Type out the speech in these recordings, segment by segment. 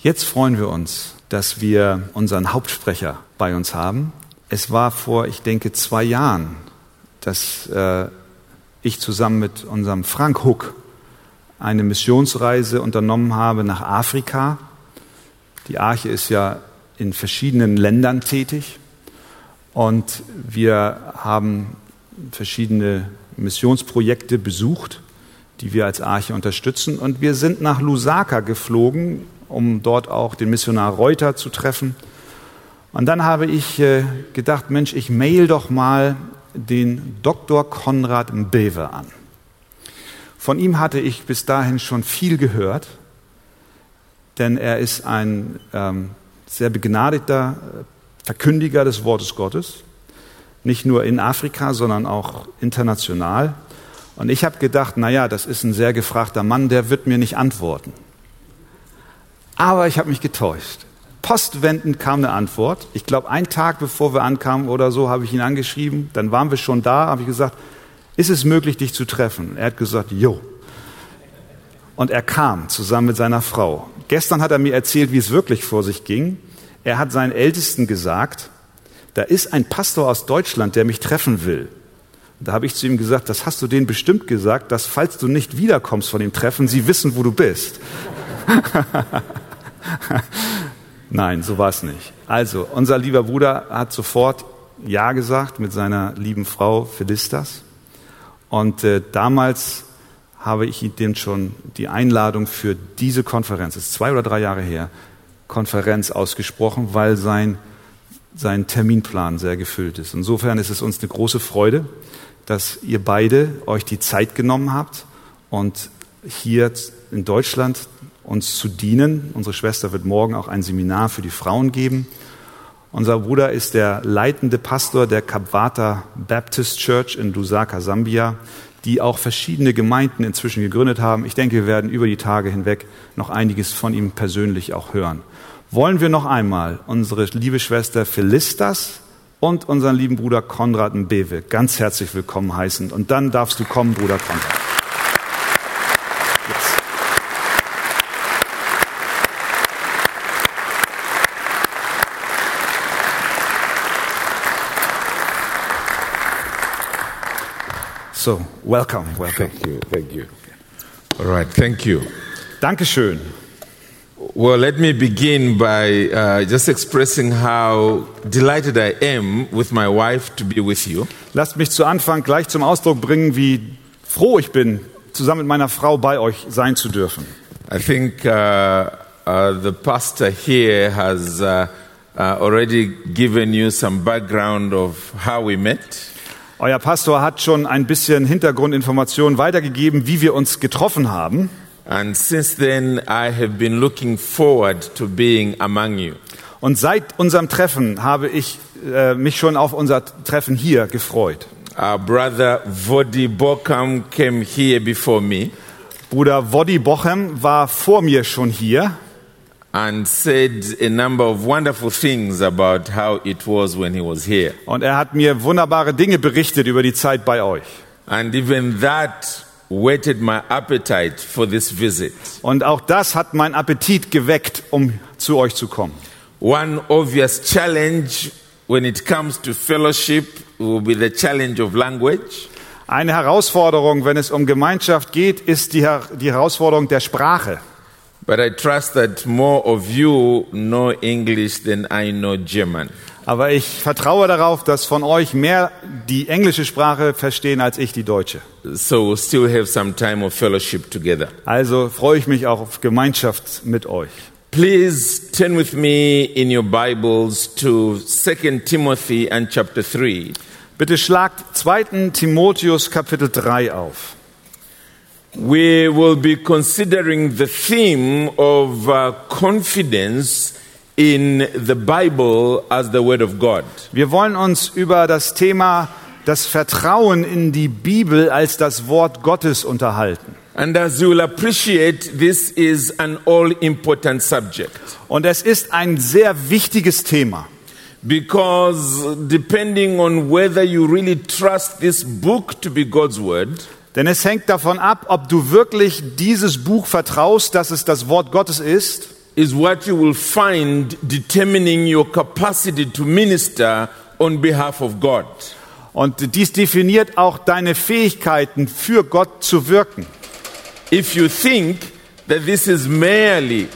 Jetzt freuen wir uns, dass wir unseren Hauptsprecher bei uns haben. Es war vor, ich denke, zwei Jahren, dass äh, ich zusammen mit unserem Frank Huck eine Missionsreise unternommen habe nach Afrika. Die Arche ist ja in verschiedenen Ländern tätig und wir haben verschiedene Missionsprojekte besucht, die wir als Arche unterstützen. Und wir sind nach Lusaka geflogen, um dort auch den Missionar Reuter zu treffen. Und dann habe ich äh, gedacht, Mensch, ich mail doch mal den Dr. Konrad Mbewe an. Von ihm hatte ich bis dahin schon viel gehört, denn er ist ein ähm, sehr begnadeter äh, Verkündiger des Wortes Gottes, nicht nur in Afrika, sondern auch international. Und ich habe gedacht, naja, das ist ein sehr gefragter Mann, der wird mir nicht antworten. Aber ich habe mich getäuscht. Postwendend kam eine Antwort. Ich glaube, einen Tag bevor wir ankamen oder so, habe ich ihn angeschrieben. Dann waren wir schon da, habe ich gesagt, ist es möglich, dich zu treffen? Er hat gesagt, jo. Und er kam zusammen mit seiner Frau. Gestern hat er mir erzählt, wie es wirklich vor sich ging. Er hat seinen Ältesten gesagt, da ist ein Pastor aus Deutschland, der mich treffen will. Da habe ich zu ihm gesagt, das hast du denen bestimmt gesagt, dass falls du nicht wiederkommst von dem Treffen, sie wissen, wo du bist. Nein, so war es nicht. Also, unser lieber Bruder hat sofort Ja gesagt mit seiner lieben Frau Philistas. Und äh, damals habe ich ihm schon die Einladung für diese Konferenz, das ist zwei oder drei Jahre her, Konferenz ausgesprochen, weil sein, sein Terminplan sehr gefüllt ist. Insofern ist es uns eine große Freude, dass ihr beide euch die Zeit genommen habt und hier in Deutschland uns zu dienen. Unsere Schwester wird morgen auch ein Seminar für die Frauen geben. Unser Bruder ist der leitende Pastor der Kapwata Baptist Church in Lusaka, Sambia, die auch verschiedene Gemeinden inzwischen gegründet haben. Ich denke, wir werden über die Tage hinweg noch einiges von ihm persönlich auch hören. Wollen wir noch einmal unsere liebe Schwester Philistas und unseren lieben Bruder Konrad Mbewe ganz herzlich willkommen heißen. Und dann darfst du kommen, Bruder Konrad. So, welcome, welcome. Thank you, thank you. All right, thank you. Dankeschön. Well, let me begin by uh, just expressing how delighted I am with my wife to be with you. Lasst mich zu Anfang gleich zum Ausdruck bringen, wie froh ich bin, zusammen mit meiner Frau bei euch sein zu dürfen. I think uh, uh, the pastor here has uh, uh, already given you some background of how we met. Euer Pastor hat schon ein bisschen Hintergrundinformationen weitergegeben, wie wir uns getroffen haben. And since then, I have been looking forward to being among you. Und seit unserem Treffen habe ich äh, mich schon auf unser Treffen hier gefreut. Our brother Vodi Bokam came here before me Bruder Woddy Bochem war vor mir schon hier and said a number of wonderful things about how it was when he was here. und er hat mir wunderbare Dinge berichtet über die Zeit bei euch. And even that whetted my appetite for this visit. Und auch das hat meinen Appetit geweckt, um zu euch zu kommen. One obvious challenge when it comes to fellowship will be the challenge of language. Eine Herausforderung, wenn es um Gemeinschaft geht, ist die, Her die Herausforderung der Sprache. But I trust that more of you know English than I know German. Aber ich vertraue darauf, dass von euch mehr die englische Sprache verstehen als ich die deutsche. So we'll still have some time of fellowship together. Also freue ich mich auch auf Gemeinschaft mit euch. Please turn with me in your Bibles to 2 Timothy and chapter 3. Bitte schlagt 2. Timotheus Kapitel 3 auf. We will be considering the theme of uh, confidence in the Bible as the Word of God. Wir wollen uns über das Thema das Vertrauen in die Bibel als das Wort Gottes unterhalten. And as you will appreciate, this is an all important subject Und es ist ein sehr wichtiges Thema. because depending on whether you really trust this book to be God's Word, Denn es hängt davon ab, ob du wirklich dieses Buch vertraust, dass es das Wort Gottes ist, is what you will find determining your capacity to minister on behalf of God. Und dies definiert auch deine Fähigkeiten, für Gott zu wirken. If you think that this is merely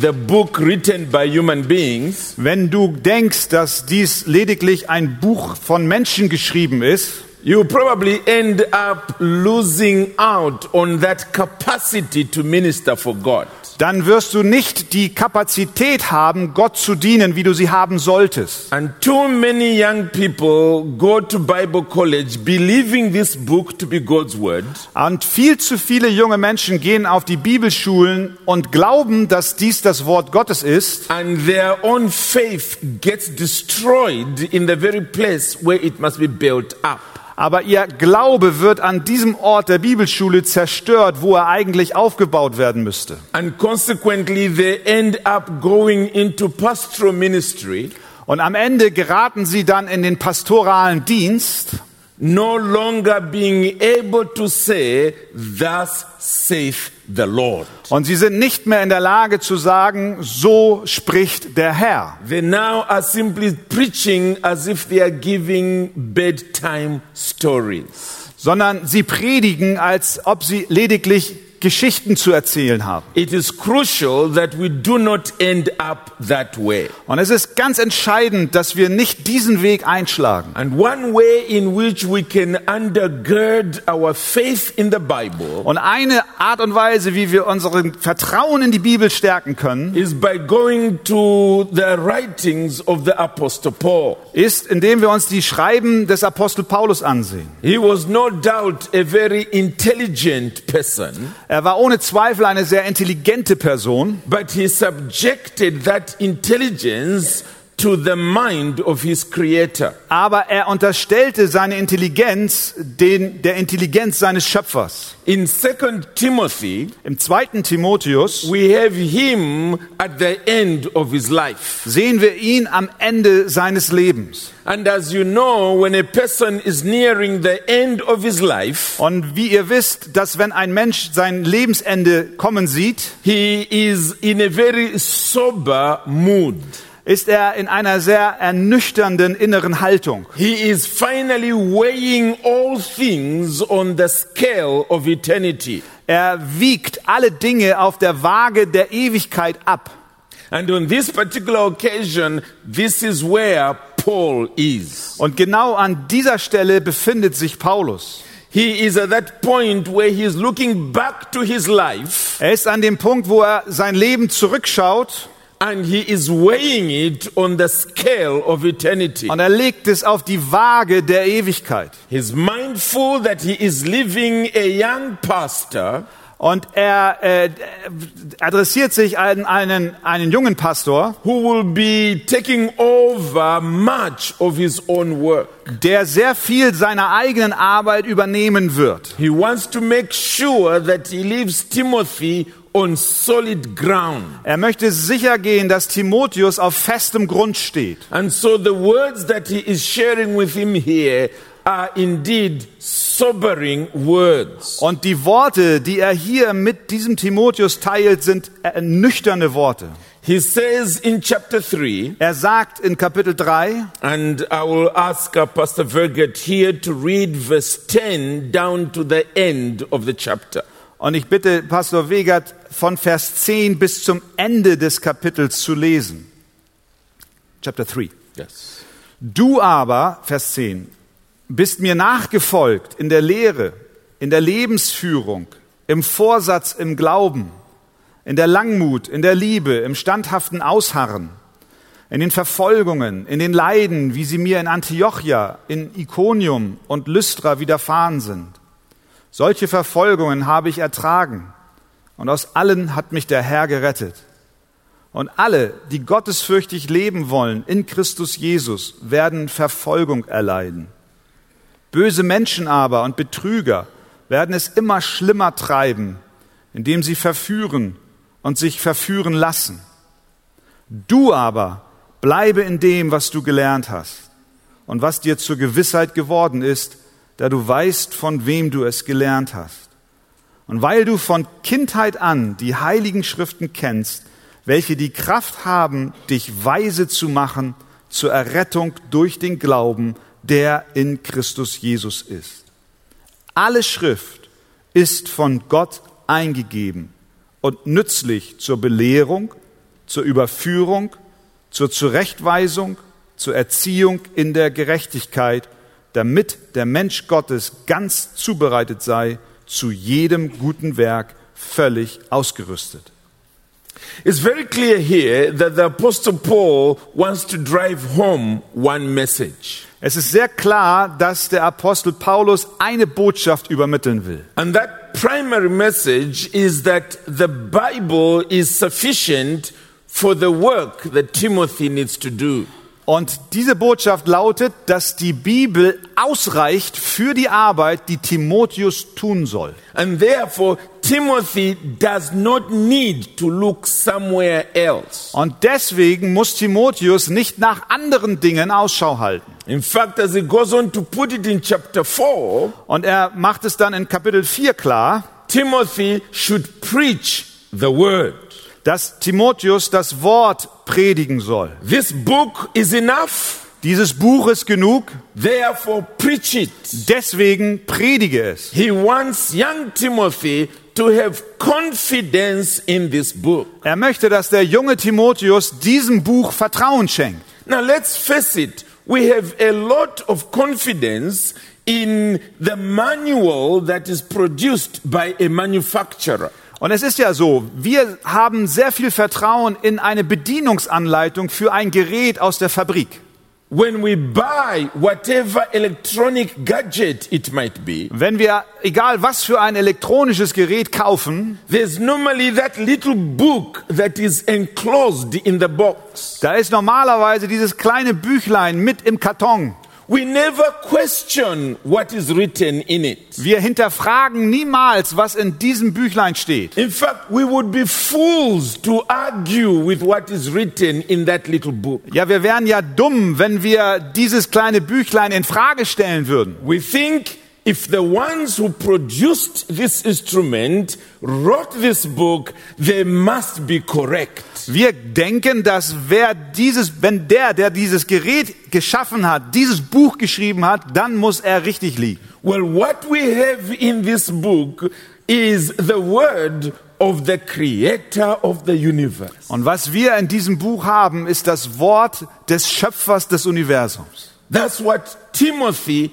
the book written by human beings, Wenn du denkst, dass dies lediglich ein Buch von Menschen geschrieben ist, you probably end up losing out on that capacity to minister for God. dann wirst du nicht die Kapazität haben, Gott zu dienen, wie du sie haben solltest. And too many young people go to Bible college believing this book to be God's word, Und viel zu viele junge Menschen gehen auf die Bibelschulen und glauben, dass dies das Wort Gottes ist. and their own faith gets destroyed in the very place where it must be built up. Aber ihr Glaube wird an diesem Ort der Bibelschule zerstört, wo er eigentlich aufgebaut werden müsste. And consequently, they end up going into pastoral ministry, Und am Ende geraten sie dann in den pastoralen Dienst no longer being able to say, Thus saith the Lord. und sie sind nicht mehr in der Lage zu sagen, so spricht der Herr. They now are simply preaching as if they are giving bedtime stories. sondern sie predigen, als ob sie lediglich Geschichten zu erzählen haben. It is crucial that we do not end up that way. Und es ist ganz entscheidend, dass wir nicht diesen Weg einschlagen. And one way in which we can undergird our faith in the Bible Und eine Art und Weise, wie wir unseren Vertrauen in die Bibel stärken können, is by going to the writings of the Apostle Paul. ist, indem wir uns die Schreiben des Apostel Paulus ansehen. He was no doubt a very intelligent person, Er war ohne Zweifel eine sehr intelligente Person, but he subjected that intelligence to the mind of his creator. aber er unterstellte seine Intelligenz den, der Intelligenz seines Schöpfers. In 2 Timothy, Im zweiten Timotheus we have him at the end of his life. sehen wir ihn am Ende seines Lebens. And as you know, when a person is nearing the end of his life, Und wie ihr wisst, dass wenn ein Mensch sein Lebensende kommen sieht, he is in a very sober mood. Ist er in einer sehr ernüchternden inneren Haltung. He is finally weighing all things on the scale of eternity. Er wiegt alle Dinge auf der Waage der Ewigkeit ab. And on this particular occasion, this is where Paul is. Und genau an dieser Stelle befindet sich Paulus. He is at that point where he is looking back to his life Er ist an dem Punkt, wo er sein Leben zurückschaut and he is weighing it on the scale of eternity. und er legt es auf die Waage der Ewigkeit. He's mindful that he is leaving a young pastor Und er äh, adressiert sich an einen, einen jungen Pastor, who will be taking over much of his own work. der sehr viel seiner eigenen Arbeit übernehmen wird. He wants to make sure that he leaves Timothy on solid ground. Er möchte sicher gehen, dass Timotheus auf festem Grund steht. And so the words that he is sharing with him here are indeed sobering words. Und die Worte, die er hier mit diesem Timotheus teilt, sind ernüchternde Worte. He says in chapter 3, Er sagt in Kapitel 3, and I will ask Pastor Verget here to read verse 10 down to the end of the chapter. Und ich bitte Pastor Wegert von Vers 10 bis zum Ende des Kapitels zu lesen. Chapter 3. Yes. Du aber, Vers 10, bist mir nachgefolgt in der Lehre, in der Lebensführung, im Vorsatz, im Glauben, in der Langmut, in der Liebe, im standhaften Ausharren, in den Verfolgungen, in den Leiden, wie sie mir in Antiochia, in Iconium und Lystra widerfahren sind. Solche Verfolgungen habe ich ertragen, und aus allen hat mich der Herr gerettet. Und alle, die gottesfürchtig leben wollen in Christus Jesus, werden Verfolgung erleiden. Böse Menschen aber und Betrüger werden es immer schlimmer treiben, indem sie verführen und sich verführen lassen. Du aber bleibe in dem, was du gelernt hast und was dir zur Gewissheit geworden ist, da du weißt, von wem du es gelernt hast. Und weil du von Kindheit an die heiligen Schriften kennst, welche die Kraft haben, dich weise zu machen zur Errettung durch den Glauben, der in Christus Jesus ist. Alle Schrift ist von Gott eingegeben und nützlich zur Belehrung, zur Überführung, zur Zurechtweisung, zur Erziehung in der Gerechtigkeit, damit der Mensch Gottes ganz zubereitet sei, zu jedem guten Werk völlig ausgerüstet. It's very clear here that the Apostle Paul wants to drive home one message. Es ist sehr klar, dass der Apostel Paulus eine Botschaft übermitteln will. And that primary message is that the Bible is sufficient for the work that Timothy needs to do. Und diese Botschaft lautet, dass die Bibel ausreicht für die Arbeit, die Timotheus tun soll. And therefore, Timothy does not need to look somewhere else. Und deswegen muss Timotheus nicht nach anderen Dingen Ausschau halten. In fact, as he goes on to put it in chapter 4, Und er macht es dann in Kapitel 4 klar, Timothy should preach the word. Dass Timotheus das Wort predigen soll. This book is enough, Dieses Buch ist genug, therefore preach it. deswegen predige es. He wants young Timothy to have confidence in this book. Er möchte, dass der junge Timotheus diesem Buch Vertrauen schenkt. Now let's face it, we have a lot of confidence in the manual that is produced by a manufacturer. Und es ist ja so, wir haben sehr viel Vertrauen in eine Bedienungsanleitung für ein Gerät aus der Fabrik. When we buy whatever electronic gadget it might be, Wenn wir, egal was für ein elektronisches Gerät kaufen, there's normally that little book that is enclosed in the box. da ist normalerweise dieses kleine Büchlein mit im Karton. We never question what is written in it. Wir hinterfragen niemals, was in diesem Büchlein steht. In fact, we would be fools to argue with what is written in that little book. Ja, wir wären ja dumm, wenn wir dieses kleine Büchlein in Frage stellen würden. We think if the ones who produced this instrument wrote this book, they must be correct. Wir denken, dass wer dieses, wenn der, der dieses Gerät geschaffen hat, dieses Buch geschrieben hat, dann muss er richtig liegen. Well, what we have in this book is the word of the creator of the universe. Und was wir in diesem Buch haben, ist das Wort des Schöpfers des Universums. That's what Timothy,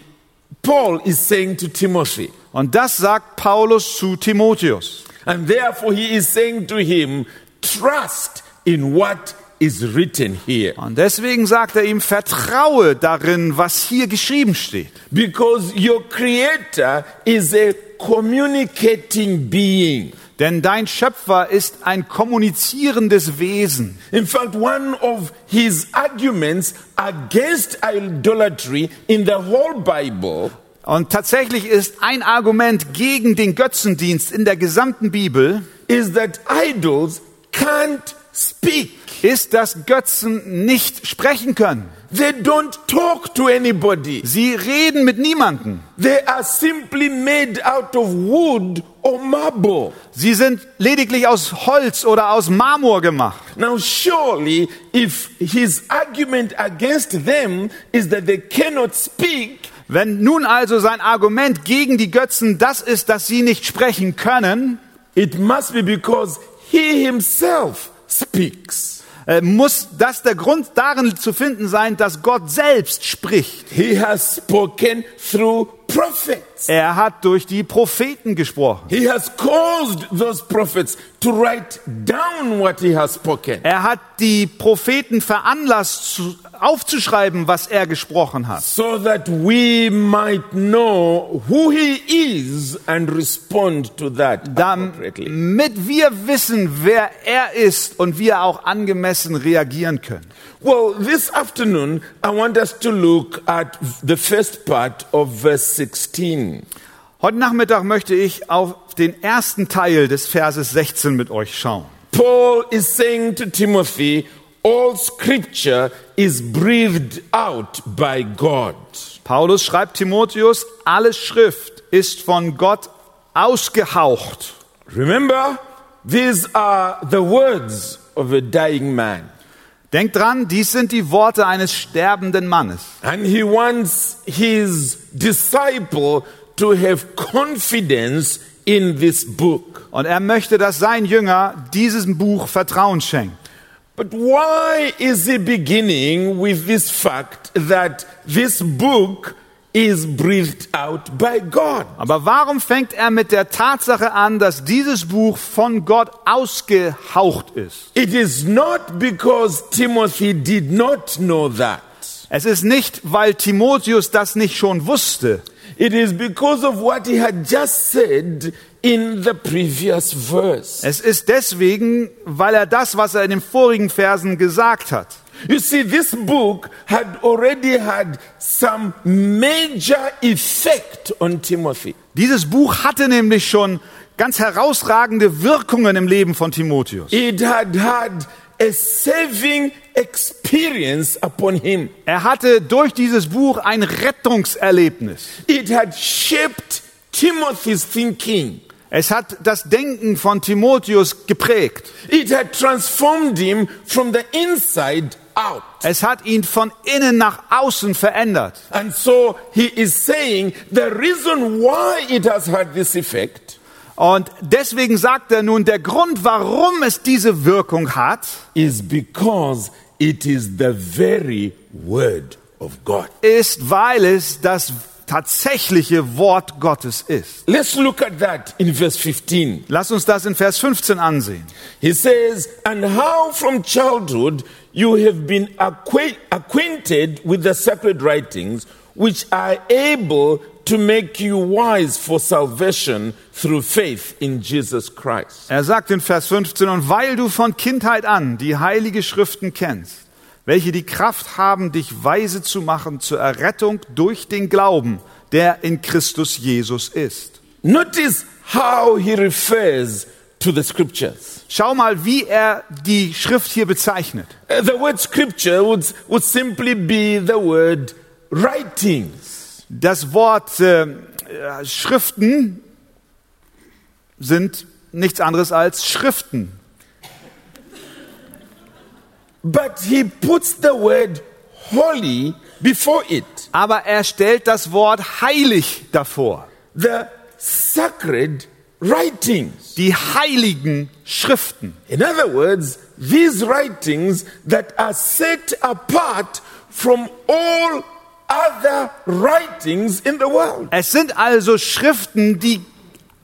Paul is saying to Timothy. Und das sagt Paulus zu Timotheus. And therefore he is saying to him, trust in what is written here. Und deswegen sagt er ihm, vertraue darin, was hier geschrieben steht. Because your creator is a communicating being. Denn dein Schöpfer ist ein kommunizierendes Wesen. In fact, one of his arguments against idolatry in the whole Bible Und tatsächlich ist ein Argument gegen den Götzendienst in der gesamten Bibel, is that idols can't speak. ist, dass Götzen nicht sprechen können. They don't talk to anybody. Sie reden mit niemanden. They are simply made out of wood or marble. Sie sind lediglich aus Holz oder aus Marmor gemacht. Now, surely, if his argument against them is that they cannot speak, Wenn nun also sein Argument gegen die Götzen das ist, dass sie nicht sprechen können, it must be because he himself speaks. Äh, muss das der Grund darin zu finden sein, dass Gott selbst spricht. He has spoken through prophets. Er hat durch die Propheten gesprochen. He has caused those prophets to write down what he has spoken. Er hat die Propheten veranlasst, zu, aufzuschreiben, was er gesprochen hat. So that we might know who he is and respond to that. Damit wir wissen, wer er ist und wir auch angemessen reagieren können. Well, this afternoon, I want us to look at the first part of verse 16. Heute Nachmittag möchte ich auf den ersten Teil des Verses 16 mit euch schauen. Paul is saying to Timothy, all scripture is breathed out by God. Paulus schreibt Timotheus, alle Schrift ist von Gott ausgehaucht. Remember, these are the words of a dying man. Denkt dran, dies sind die Worte eines sterbenden Mannes. And he wants his disciple to have confidence in this book. Und er möchte, dass sein Jünger diesem Buch Vertrauen schenkt. But why is he beginning with this fact that this book is breathed out by God? Aber warum fängt er mit der Tatsache an, dass dieses Buch von Gott ausgehaucht ist? It is not because Timothy did not know that. Es ist nicht, weil Timotheus das nicht schon wusste. It is because of what he had just said in the previous verse. Es ist deswegen, weil er das, was er in den vorigen Versen gesagt hat. You see, this book had already had some major effect on Timothy. Dieses Buch hatte nämlich schon ganz herausragende Wirkungen im Leben von Timotheus. It had had a saving experience upon him. Er hatte durch dieses Buch ein Rettungserlebnis. It had shaped Timothy's thinking. Es hat das Denken von Timotheus geprägt. It had transformed him from the inside out. Es hat ihn von innen nach außen verändert. And so he is saying the reason why it has had this effect Und deswegen sagt er nun, der Grund, warum es diese Wirkung hat, is because it is the very word of God. ist, weil es das tatsächliche Wort Gottes ist. Let's look at that in verse 15. Lass uns das in Vers 15 ansehen. He says, And how from childhood you have been acquaint- acquainted with the sacred writings, which are able to make you wise for salvation through faith in Jesus Christ. Er sagt in Vers 15, und weil du von Kindheit an die heilige Schriften kennst, welche die Kraft haben, dich weise zu machen zur Errettung durch den Glauben, der in Christus Jesus ist. Notice how he refers to the scriptures. Schau mal, wie er die Schrift hier bezeichnet. Uh, The word scripture would, would simply be the word writings. Das Wort äh, äh, Schriften sind nichts anderes als Schriften. But he puts the word holy before it. Aber er stellt das Wort heilig davor. The sacred writings. Die heiligen Schriften. In other words, these writings that are set apart from all other writings in the world. Es sind also Schriften, die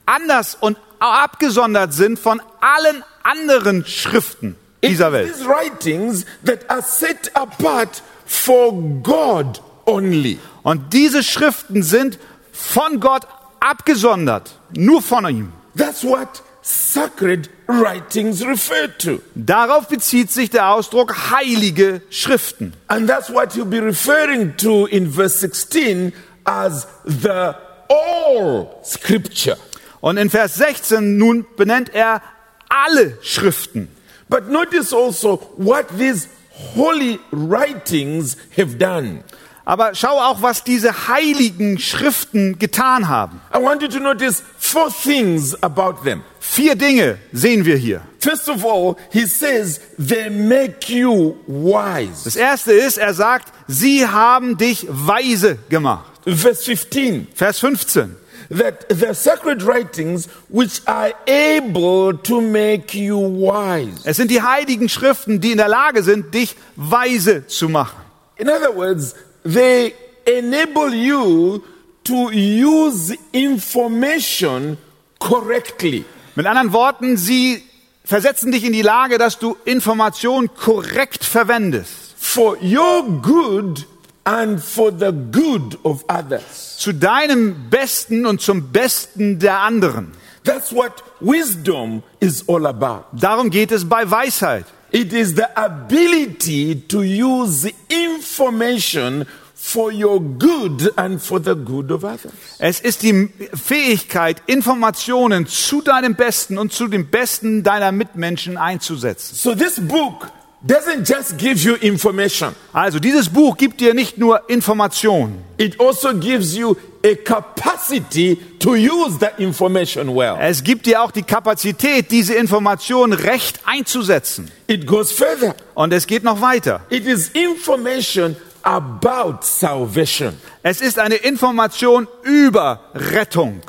anders und abgesondert sind von allen anderen Schriften dieser Welt. these writings that are set apart for God only. Und diese Schriften sind von Gott abgesondert, nur von ihm. That's what sacred writings refer to. Darauf bezieht sich der Ausdruck heilige Schriften. And that's what he'll be referring to in verse 16 as the all scripture. Und in Vers 16 nun benennt er alle Schriften. But notice also what these holy writings have done. Aber schau auch, was diese heiligen Schriften getan haben. I want you to notice four things about them. Vier Dinge sehen wir hier. First of all, he says they make you wise. Das erste ist, er sagt, sie haben dich weise gemacht. Verse 15, Vers 15. that the sacred writings which are able to make you wise. Es sind die heiligen Schriften, die in der Lage sind, dich weise zu machen. In other words, they enable you to use information correctly. Mit anderen Worten, sie versetzen dich in die Lage, dass du Information korrekt verwendest. for your good and for the good of others. Zu deinem Besten und zum Besten der anderen. That's what wisdom is all about. Darum geht es bei Weisheit. It is the ability to use information for your good and for the good of others. Es ist die Fähigkeit, Informationen zu deinem Besten und zu dem Besten deiner Mitmenschen einzusetzen. So this book doesn't just give you information, Also dieses Buch gibt dir nicht nur Informationen, it also gives you a capacity to use that information well. es gibt dir auch die Kapazität, diese Informationen recht einzusetzen. It goes further. Und es geht noch weiter. It is information about salvation. Es ist eine Information über Rettung.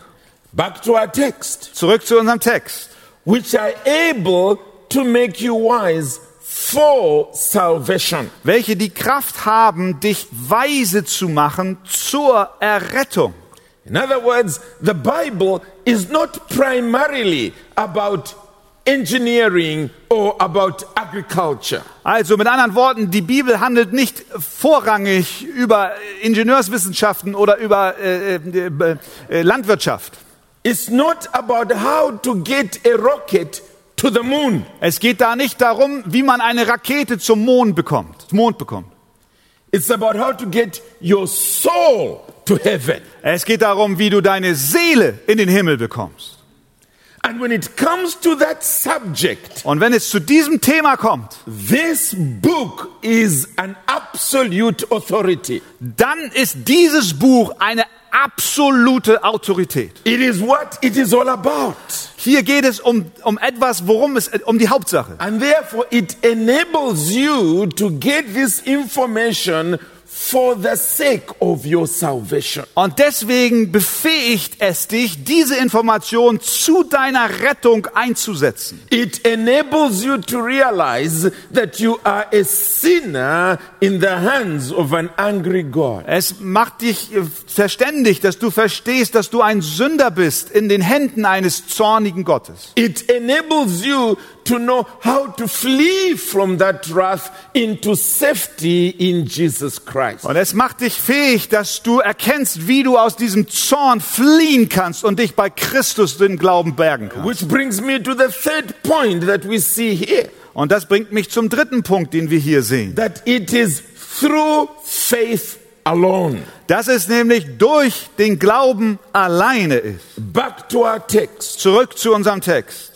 Back to our text, Zurück zu unserem Text. which are able to make you wise for salvation. Welche die Kraft haben, dich weise zu machen zur Errettung. In other words, the Bible is not primarily about engineering or about agriculture. Also mit anderen Worten, die Bibel handelt nicht vorrangig über Ingenieurswissenschaften oder über äh, äh, äh, Landwirtschaft. It's not about how to get a rocket to the moon. Es geht da nicht darum, wie man eine Rakete zum Mond bekommt. Mond bekommt. It's about how to get your soul to heaven. Es geht darum, wie du deine Seele in den Himmel bekommst. And when it comes to that subject, Und wenn es zu diesem Thema kommt, this book is an absolute authority. dann ist dieses Buch eine absolute Autorität. It is what it is all about. Hier geht es um, um etwas, worum es, um die Hauptsache. And therefore, it enables you to get this information for the sake of your salvation. Und deswegen befähigt es dich, diese Information zu deiner Rettung einzusetzen. It enables you to realize that you are a sinner in the hands of an angry God. Es macht dich äh, verständig, dass du verstehst, dass du ein Sünder bist in den Händen eines zornigen Gottes. It enables you to know how to flee from that wrath into safety in Jesus Christ. Und es macht dich fähig, dass du erkennst, wie du aus diesem Zorn fliehen kannst und dich bei Christus den Glauben bergen kannst. Which brings me to the third point that we see here Und das bringt mich zum dritten Punkt, den wir hier sehen. that it is through faith alone. Dass es nämlich durch den Glauben alleine ist. Back to our text, Zurück zu unserem Text.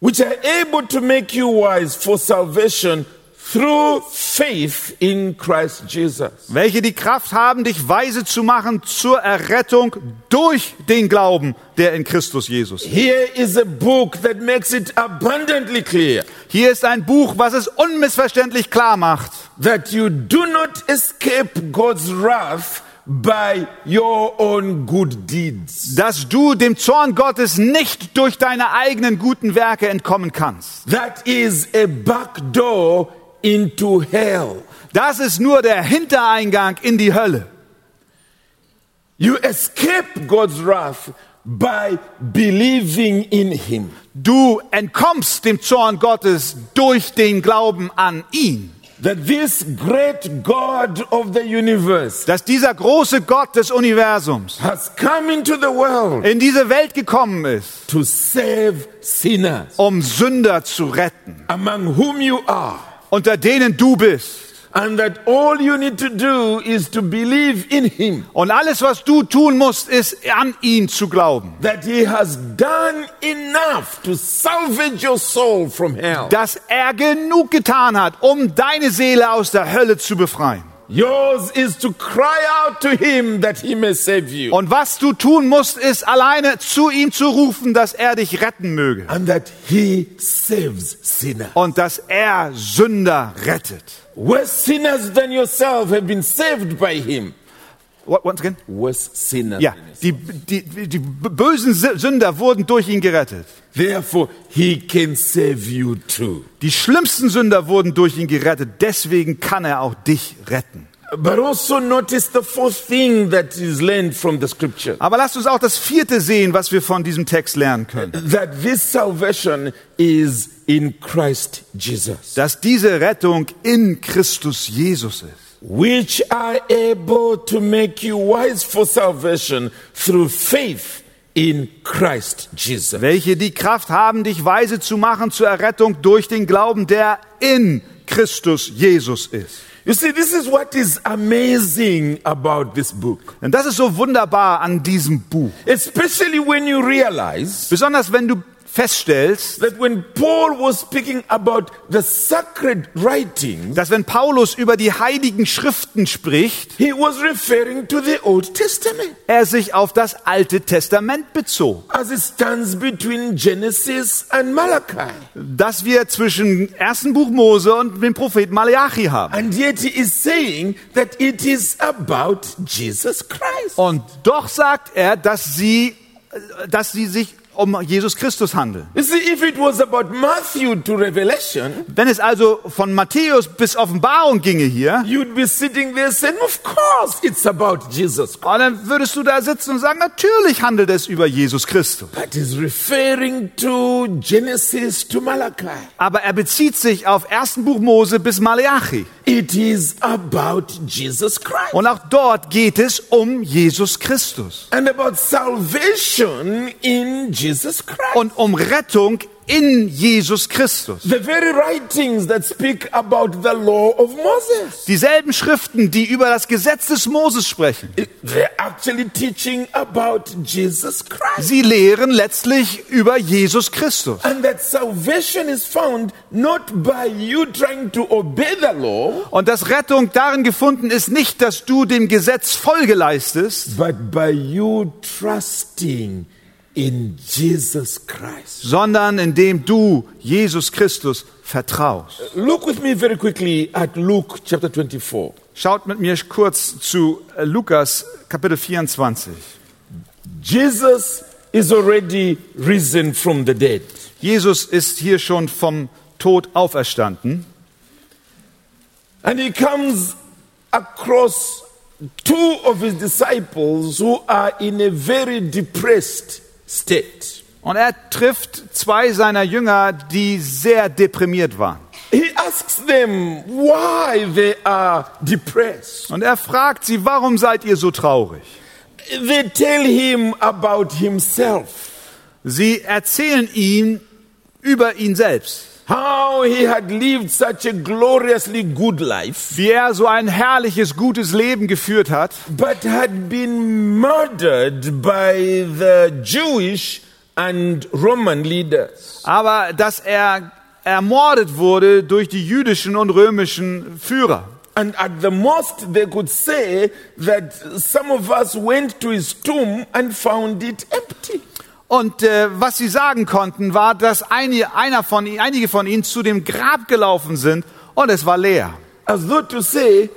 Which are able to make you wise for salvation through faith in Christ Jesus. welche die Kraft haben, dich weise zu machen zur Errettung durch den Glauben, der in Christus Jesus ist. Here is a book that makes it abundantly clear Hier ist ein Buch, was es unmissverständlich klar macht, that you do not escape God's wrath by your own good deeds. dass du dem Zorn Gottes nicht durch deine eigenen guten Werke entkommen kannst. That is a back door into hell. Das ist nur der Hintereingang in die Hölle. You escape God's wrath by believing in Him. Du entkommst dem Zorn Gottes durch den Glauben an ihn. That this great God of the universe Dass dieser große Gott des Universums has come into the world in diese Welt gekommen ist, to save sinners, um Sünder zu retten, among whom you are. unter denen du bist. And that all you need to do is to believe in Him. Und alles, was du tun musst, ist an ihn zu glauben. That He has done enough to salvage your soul from hell. Dass er genug getan hat, um deine Seele aus der Hölle zu befreien. Yours is to cry out to Him that He may save you. Und was du tun musst, ist alleine zu ihm zu rufen, dass er dich retten möge. And that He saves sinners. Und dass er Sünder rettet. Worse sinners than yourself have been saved by Him. What, once again? Worse sinners Ja, die, die, die bösen Sünder wurden durch ihn gerettet. Therefore, He can save you too. Die schlimmsten Sünder wurden durch ihn gerettet. Deswegen kann er auch dich retten. But also notice the fourth thing that is learned from the scripture. Aber lasst uns auch das vierte sehen, was wir von diesem Text lernen können. That this salvation is in Christ Jesus. Dass diese Rettung in Christus Jesus ist. which are able to make you wise for salvation through faith in Christ Jesus. Welche die Kraft haben, dich weise zu machen zur Errettung durch den Glauben, der in Christus Jesus ist. You see, this is what is amazing about this book, Denn das ist so wunderbar an diesem Buch. especially when you realize Besonders wenn du feststellst, that when Paul was speaking about the sacred writings, dass wenn Paulus über die heiligen Schriften spricht, he was referring to the Old Testament er sich auf das Alte Testament bezog. as it stands between Genesis and Malachi. Das wir zwischen ersten Buch Mose und dem Propheten Malachi haben. And yet he is saying that it is about Jesus Christ. Und doch sagt er, dass sie, dass sie sich um Jesus Christus handeln. Revelation, Wenn es also von Matthäus bis Offenbarung ginge hier, you'd be sitting there saying, Of course, it's about Jesus Christ. und dann würdest du da sitzen und sagen, natürlich handelt es über Jesus Christus. But he's referring to Genesis to Malachi. Aber er bezieht sich auf ersten Buch Mose bis Malachi. It is about Jesus Christ. Und auch dort geht es um Jesus Christus. And about salvation in Jesus Christ. Und um Rettung in Jesus Christus. The very writings that speak about the law of Moses. Dieselben Schriften, die über das Gesetz des Moses sprechen. They're actually teaching about Jesus Christ. Sie lehren letztlich über Jesus Christus. And that salvation is found not by you trying to obey the law, Und dass Rettung darin gefunden ist, nicht, dass du dem Gesetz Folge leistest, but by you trusting in Jesus Christ. sondern indem du Jesus Christus vertraust. Look with me very quickly at Luke chapter 24. Schaut mit mir kurz zu Lukas Kapitel 24. Jesus is already risen from the dead. Jesus ist hier schon vom Tod auferstanden And he comes across two of his disciples who are in a very depressed state. und er trifft zwei seiner Jünger, die sehr deprimiert waren. He asks them why they are depressed. Und er fragt sie, warum seid ihr so traurig? They tell him about himself, Sie erzählen ihm über ihn selbst, how he had lived such a gloriously good life, wie er so ein herrliches, gutes Leben geführt hat, but had been murdered by the Jewish and Roman leaders. aber dass er ermordet wurde durch die jüdischen und römischen Führer. And at the most, they could say that some of us went to his tomb and found it empty. Und äh, was sie sagen konnten, war, dass einige, einer von, ihnen- einige von ihnen zu dem Grab gelaufen sind und es war leer. As though to say,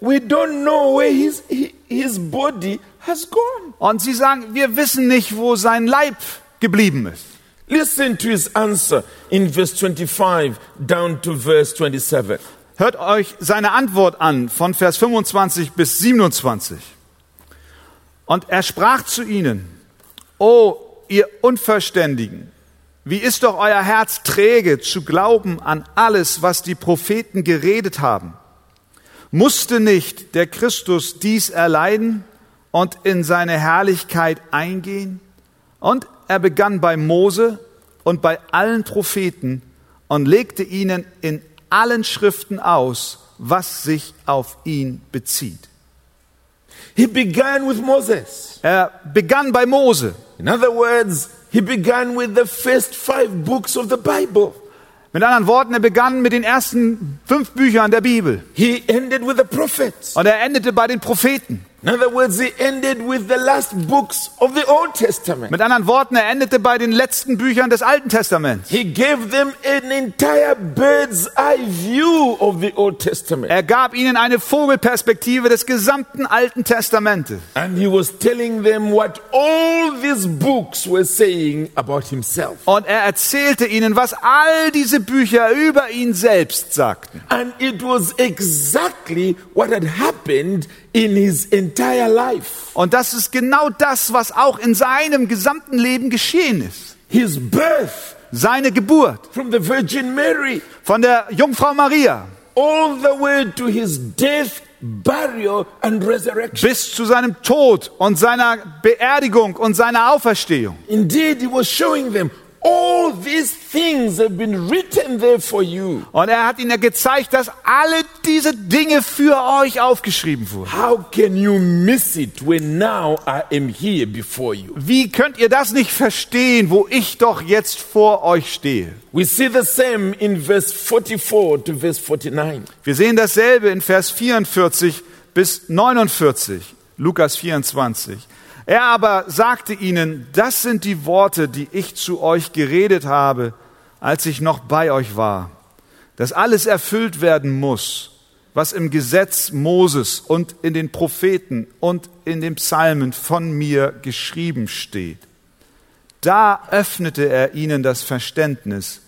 we don't know where his, hi- his body has gone. Und sie sagen, wir wissen nicht, wo sein Leib geblieben ist. Listen to his answer in verse 25 down to verse 27. Hört euch seine Antwort an von Vers 25 bis 27. Und er sprach zu ihnen, O ihr Unverständigen, wie ist doch euer Herz träge zu glauben an alles, was die Propheten geredet haben? Musste nicht der Christus dies erleiden und in seine Herrlichkeit eingehen? Und er begann bei Mose und bei allen Propheten und legte ihnen in allen Schriften aus, was sich auf ihn bezieht. He began with Moses. Er begann bei Mose. In other words, he began with the first five books of the Bible. Mit anderen Worten, er begann mit den ersten fünf Büchern der Bibel. He ended with the prophets. Und er endete bei den Propheten. In other words, he ended with the last books of the Old Testament. Mit anderen Worten, er endete bei den letzten Büchern des Alten Testaments. He gave them an entire bird's eye view of the Old Testament. Er gab ihnen eine Vogelperspektive des gesamten Alten Testamentes. And he was telling them what all these books were saying about himself. Und er erzählte ihnen, was all diese Bücher über ihn selbst sagten. And it was exactly what had happened in his entire life. Und das ist genau das, was auch in seinem gesamten Leben geschehen ist. His birth Seine Geburt from the Virgin Mary, von der Jungfrau Maria all the way to his death, burial, and resurrection. bis zu seinem Tod und seiner Beerdigung und seiner Auferstehung. Indeed, he was showing them All these things have been written there for you. Und er hat ihnen gezeigt, dass alle diese Dinge für euch aufgeschrieben wurden. How can you miss it when now I am here before you? Wie könnt ihr das nicht verstehen, wo ich doch jetzt vor euch stehe? We see the same in verse 44 to verse 49. Wir sehen dasselbe in Vers 44 bis 49, Lukas 24. Er aber sagte ihnen, das sind die Worte, die ich zu euch geredet habe, als ich noch bei euch war, dass alles erfüllt werden muss, was im Gesetz Moses und in den Propheten und in den Psalmen von mir geschrieben steht. Da öffnete er ihnen das Verständnis,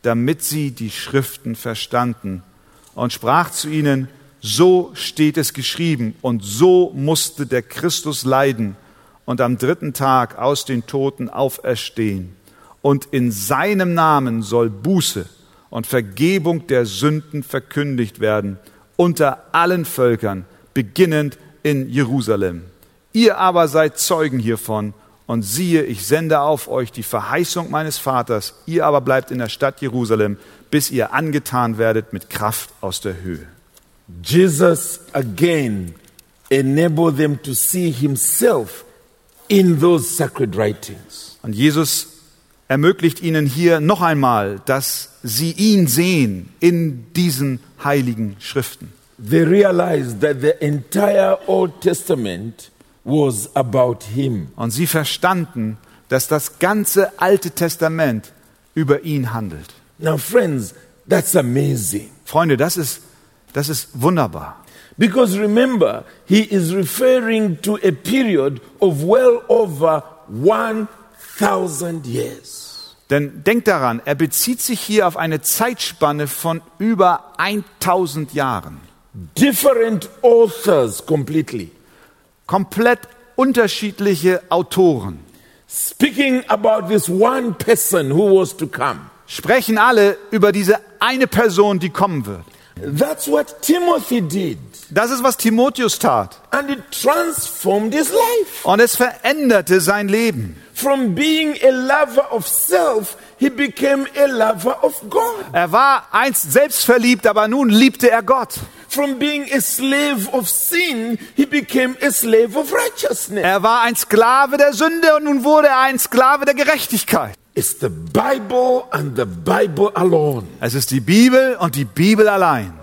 damit sie die Schriften verstanden und sprach zu ihnen, so steht es geschrieben und so musste der Christus leiden und am dritten Tag aus den Toten auferstehen. Und in seinem Namen soll Buße und Vergebung der Sünden verkündigt werden unter allen Völkern, beginnend in Jerusalem. Ihr aber seid Zeugen hiervon, und siehe, ich sende auf euch die Verheißung meines Vaters, ihr aber bleibt in der Stadt Jerusalem, bis ihr angetan werdet mit Kraft aus der Höhe. Jesus again enabled them to see himself in those sacred writings. Und Jesus ermöglicht ihnen hier noch einmal, dass sie ihn sehen in diesen heiligen Schriften. They realized that the entire Old Testament was about him. Und sie verstanden, dass das ganze Alte Testament über ihn handelt. Now, friends, that's amazing. Freunde, das ist, das ist wunderbar. Because remember, he is referring to a period of well over 1,000 years. Denn denkt daran, er bezieht sich hier auf eine Zeitspanne von über 1000 Jahren. Different authors completely. Komplett unterschiedliche Autoren Speaking about this one person who was to come. sprechen alle über diese eine Person, die kommen wird. That's what Timothy did. Das ist, was Timotheus tat. And it transformed his life. Und es veränderte sein Leben. From being a lover of self, he became a lover of God. Er war einst selbstverliebt, aber nun liebte er Gott. From being a slave of sin, he became a slave of righteousness. Er war ein Sklave der Sünde und nun wurde er ein Sklave der Gerechtigkeit. It's the Bible and the Bible alone. Es ist die Bibel und die Bibel allein.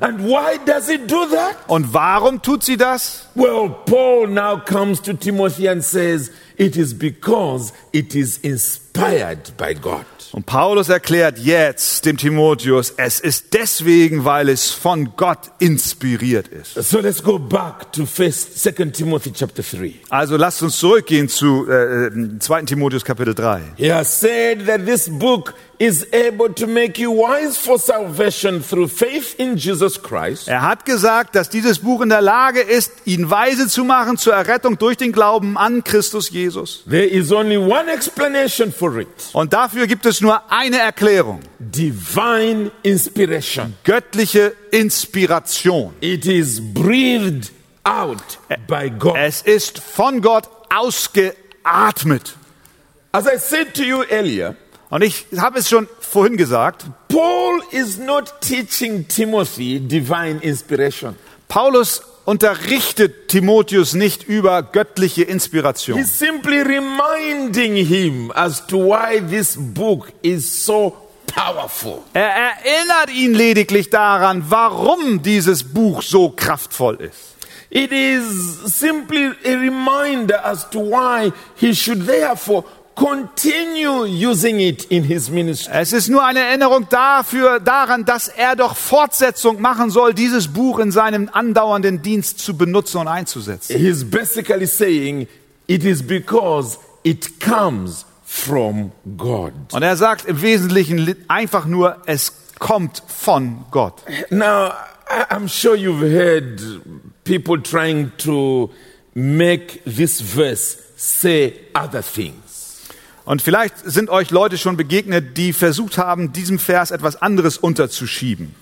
And why does it do that? Und warum tut sie das? Well, Paul now comes to Timothy and says, It is because it is inspired by God. Und Paulus erklärt jetzt dem Timotheus, es ist deswegen, weil es von Gott inspiriert ist. So let's go back to first, Second Timothy chapter 3. Also lasst uns zurückgehen zu äh, äh, 2. Timotheus Kapitel 3. He has said that this book is able to make you wise for salvation through faith in Jesus Christ. Er hat gesagt, dass dieses Buch in der Lage ist, ihn weise zu machen zur Errettung durch den Glauben an Christus Jesus. There is only one explanation for it Und dafür gibt es nur eine Erklärung. divine inspiration. Göttliche Inspiration. It is breathed out by God. Es ist von Gott ausgeatmet. As I said to you earlier, Und ich habe es schon vorhin gesagt, Paul is not teaching Timothy divine inspiration. Paulus unterrichtet Timotheus nicht über göttliche Inspiration. He's simply reminding him as to why this book is so powerful. Er erinnert ihn lediglich daran, warum dieses Buch so kraftvoll ist. It is simply a reminder as to why he should therefore continue using it in his ministry. Es ist nur eine Erinnerung dafür, daran, dass er doch Fortsetzung machen soll, dieses Buch in seinem andauernden Dienst zu benutzen und einzusetzen. He's basically saying it is because it comes from God. Und er sagt im Wesentlichen li- einfach nur, es kommt von Gott. Now, I'm sure you've heard people trying to make this verse say other things. Und vielleicht sind euch Leute schon begegnet, die versucht haben, diesem Vers etwas anderes unterzuschieben.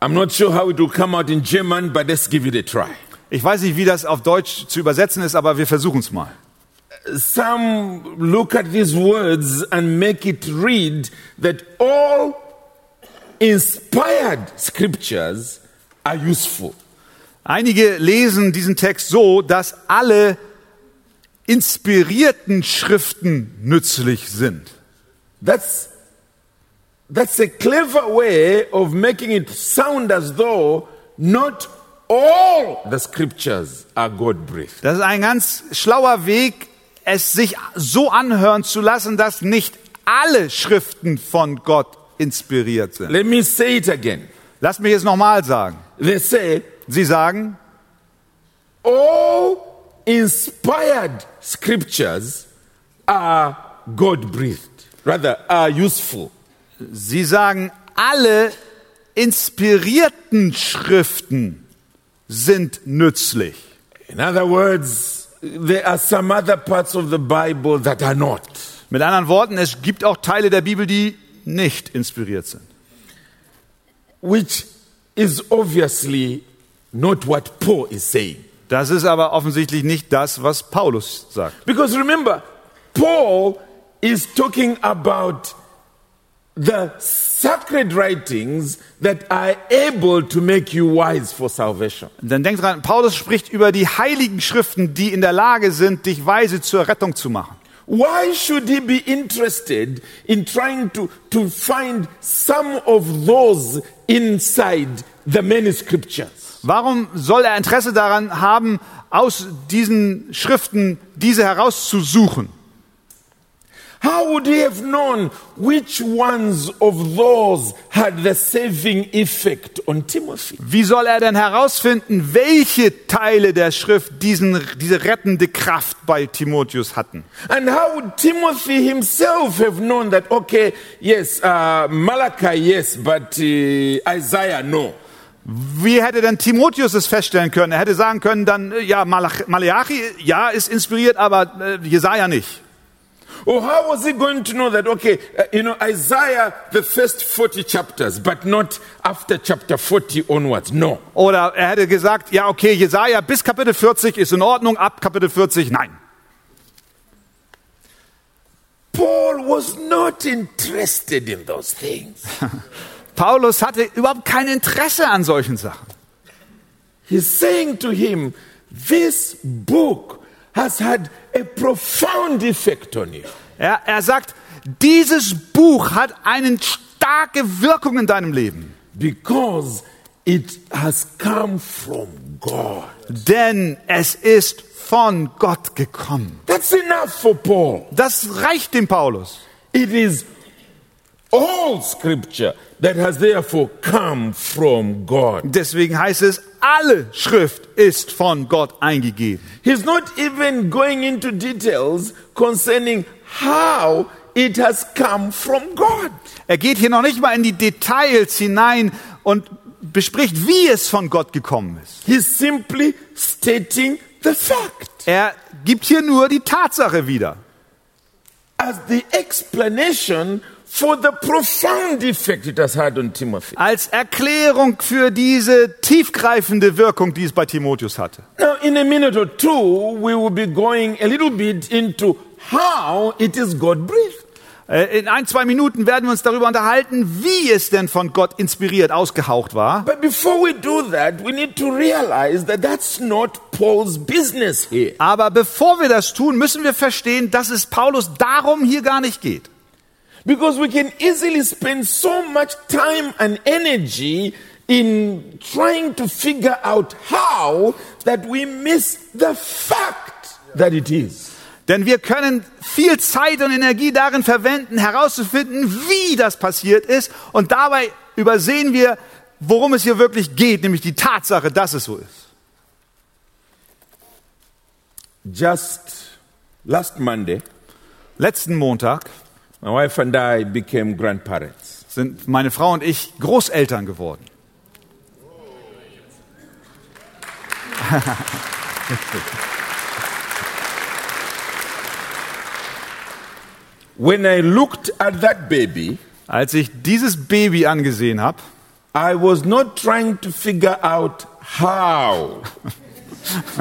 I'm not sure how it will come out in German, but let's give it a try. Ich weiß nicht, wie das auf Deutsch zu übersetzen ist, aber wir versuchen es mal. some look at these words and make it read that all inspired scriptures are useful. Einige lesen diesen Text so, dass alle inspirierten Schriften nützlich sind. That's, that's a clever way of making it sound as though not all the scriptures are God breathed. Das ist ein ganz schlauer Weg, es sich so anhören zu lassen, dass nicht alle Schriften von Gott inspiriert sind. Let me say it again. Lass mich es nochmal sagen. They say Sie sagen, all inspired scriptures are God breathed, rather, are useful. Sie sagen, alle inspirierten Schriften sind nützlich. In other words, there are some other parts of the Bible that are not. Mit anderen Worten, es gibt auch Teile der Bibel, die nicht inspiriert sind. which is obviously not what Paul is saying. Das ist aber offensichtlich nicht das, was Paulus sagt. Because remember, Paul is talking about the sacred writings that are able to make you wise for salvation. Denn denkt dran, Paulus spricht über die heiligen Schriften, die in der Lage sind, dich weise zur Rettung zu machen. Why should he be interested in trying to, to find some of those inside the many scriptures? Warum soll er Interesse daran haben, aus diesen Schriften diese herauszusuchen? How would he have known which ones of those had the saving effect on Timothy? Wie soll er denn herausfinden, welche Teile der Schrift diesen, diese rettende Kraft bei Timotheus hatten? And how would Timothy himself have known that, okay, yes, uh, Malachi, yes, but uh, Isaiah, no? Wie hätte denn Timotheus es feststellen können? Er hätte sagen können, dann, äh, ja, Malach- Malachi, ja, ist inspiriert, aber äh, Jesaja nicht. Or how was he going to know that, okay, uh, you know, Isaiah, the first 40 chapters, but not after chapter 40 onwards? No. Oder er hätte gesagt, ja, okay, Jesaja bis Kapitel 40 ist in Ordnung, ab Kapitel 40 nein. Paul was not interested in those things. Paulus hatte überhaupt kein Interesse an solchen Sachen. He's saying to him, this book has had a profound effect on you. Er, er sagt, dieses Buch hat eine starke Wirkung in deinem Leben, because it has come from God. denn es ist von Gott gekommen. That's enough for Paul. Das reicht dem Paulus. It is all scripture that has therefore come from God. Deswegen heißt es, alle Schrift ist von Gott eingegeben. He's not even going into details concerning how it has come from God. Er geht hier noch nicht mal in die Details hinein und bespricht, wie es von Gott gekommen ist. He's simply stating the fact Er gibt hier nur die Tatsache wieder. as the explanation for the profound effect it has had on Timothy. Als Erklärung für diese tiefgreifende Wirkung, die es bei Timotheus hatte. Now, in a minute or two, we will be going a little bit into how it is God breathed. Äh, In ein, zwei Minuten werden wir uns darüber unterhalten, wie es denn von Gott inspiriert, ausgehaucht war. But before we do that, we need to realize that that's not Paul's business here. Aber bevor wir das tun, müssen wir verstehen, dass es Paulus darum hier gar nicht geht. Because we can easily spend so much time and energy in trying to figure out how that we miss the fact that it is. Denn wir können viel Zeit und Energie darin verwenden, herauszufinden, wie das passiert ist. Und dabei übersehen wir, worum es hier wirklich geht, nämlich die Tatsache, dass es so ist. Just last Monday, Letzten Montag my wife and I became grandparents. sind meine Frau und ich Großeltern geworden. When I looked at that baby, Als ich dieses Baby angesehen habe, I was not trying to figure out how.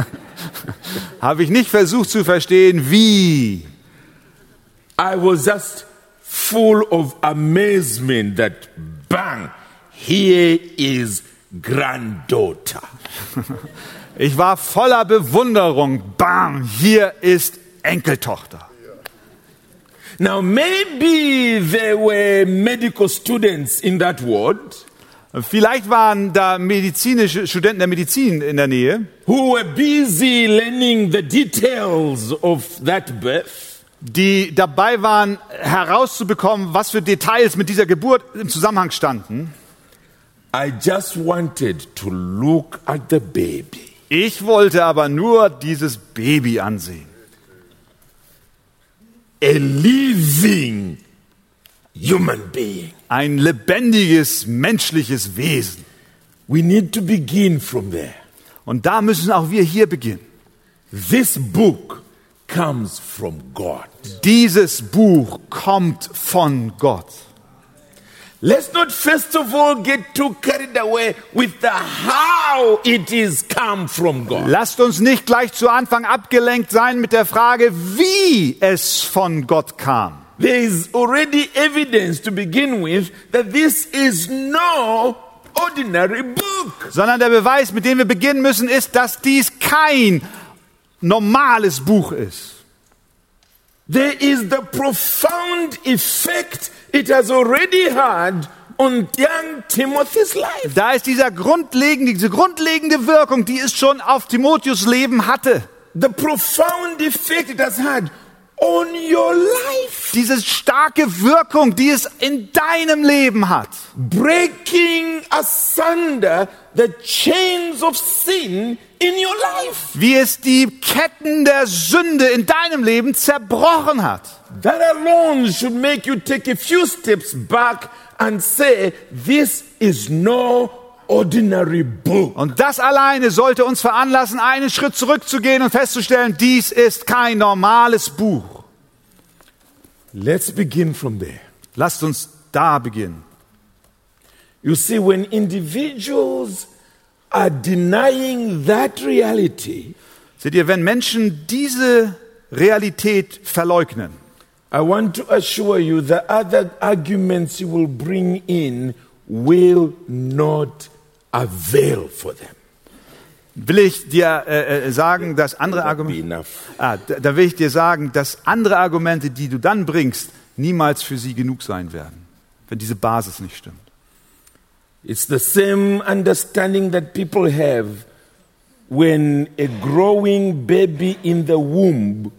habe ich nicht versucht zu verstehen, wie. I was just full of amazement that bang, here is granddaughter. Ich war voller Bewunderung. Bam, hier ist Enkeltochter. Now, maybe there were medical students in that ward Vielleicht waren da medizinische Studenten der Medizin in der Nähe, who were busy learning the details of that birth. Die dabei waren herauszubekommen, was für Details mit dieser Geburt im Zusammenhang standen. Ich wollte aber nur dieses Baby ansehen. A living human being. Ein lebendiges menschliches Wesen. We need to begin from there. Und da müssen auch wir hier beginnen. This book comes from God. Dieses Buch kommt von Gott. Let's not first of all get too carried away with the how it is come from God. Lasst uns nicht gleich zu Anfang abgelenkt sein mit der Frage, wie es von Gott kam. There is already evidence to begin with that this is no ordinary book. Sondern der Beweis, mit dem wir beginnen müssen, ist, dass dies kein normales Buch ist. There is the profound effect it has already had on young Timothy's life. Da ist dieser grundlegende, diese grundlegende Wirkung, die es schon auf Timotheus Leben hatte. The profound effect it has had on your life. Diese starke Wirkung, die es in deinem Leben hat. Breaking asunder the chains of sin. Wie es die Ketten der Sünde in deinem Leben zerbrochen hat. That alone should make you take a few steps back and say, This is no ordinary book. Und das alleine sollte uns veranlassen, einen Schritt zurückzugehen und festzustellen, dies ist kein normales Buch. Let's begin from there. Lasst uns da beginnen. You see, when individuals are denying that reality, Seht ihr, wenn Menschen diese Realität verleugnen, I want to assure you the other arguments you will bring in will not avail for them. will ich dir äh, äh, sagen, dass andere Argumente, ah, da, da will ich dir sagen, dass andere Argumente, die du dann bringst, niemals für sie genug sein werden, wenn diese Basis nicht stimmt. It's the same understanding that people have when a growing baby in the womb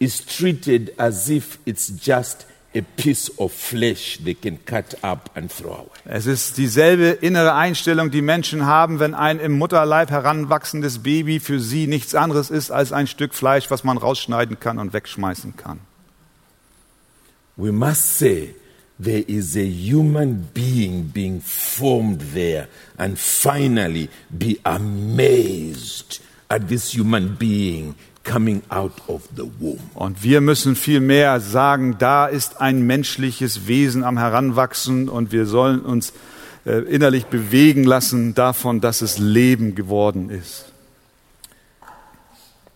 is treated as if it's just a piece of flesh they can cut up and throw away. Es ist dieselbe innere Einstellung, die Menschen haben, wenn ein im Mutterleib heranwachsendes Baby für sie nichts anderes ist als ein Stück Fleisch, was man rausschneiden kann und wegschmeißen kann. We must say there is a human being being formed there and finally be amazed at this human being coming out of the womb. Und wir müssen vielmehr sagen, da ist ein menschliches Wesen am Heranwachsen und wir sollen uns äh, innerlich bewegen lassen davon, dass es Leben geworden ist.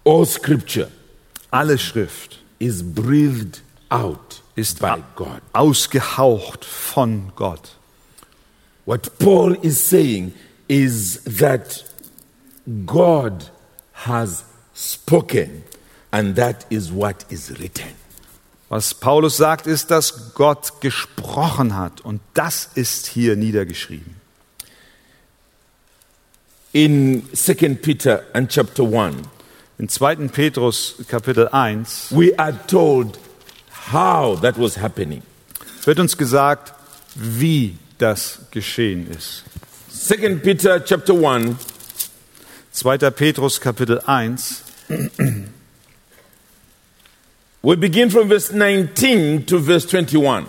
All scripture Alle Schrift is breathed out ist by God. ausgehaucht von Gott. What Paul is saying is that God has spoken, and that is what is written. Was Paulus sagt, ist, dass Gott gesprochen hat und das ist hier niedergeschrieben. In 2 Peter and chapter 1, In 2. Petrus Kapitel 1 we are told how that was happening. wird uns gesagt, wie das geschehen ist. 2 Peter chapter 1, 2. Petrus Kapitel 1 we begin from verse 19 to verse 21.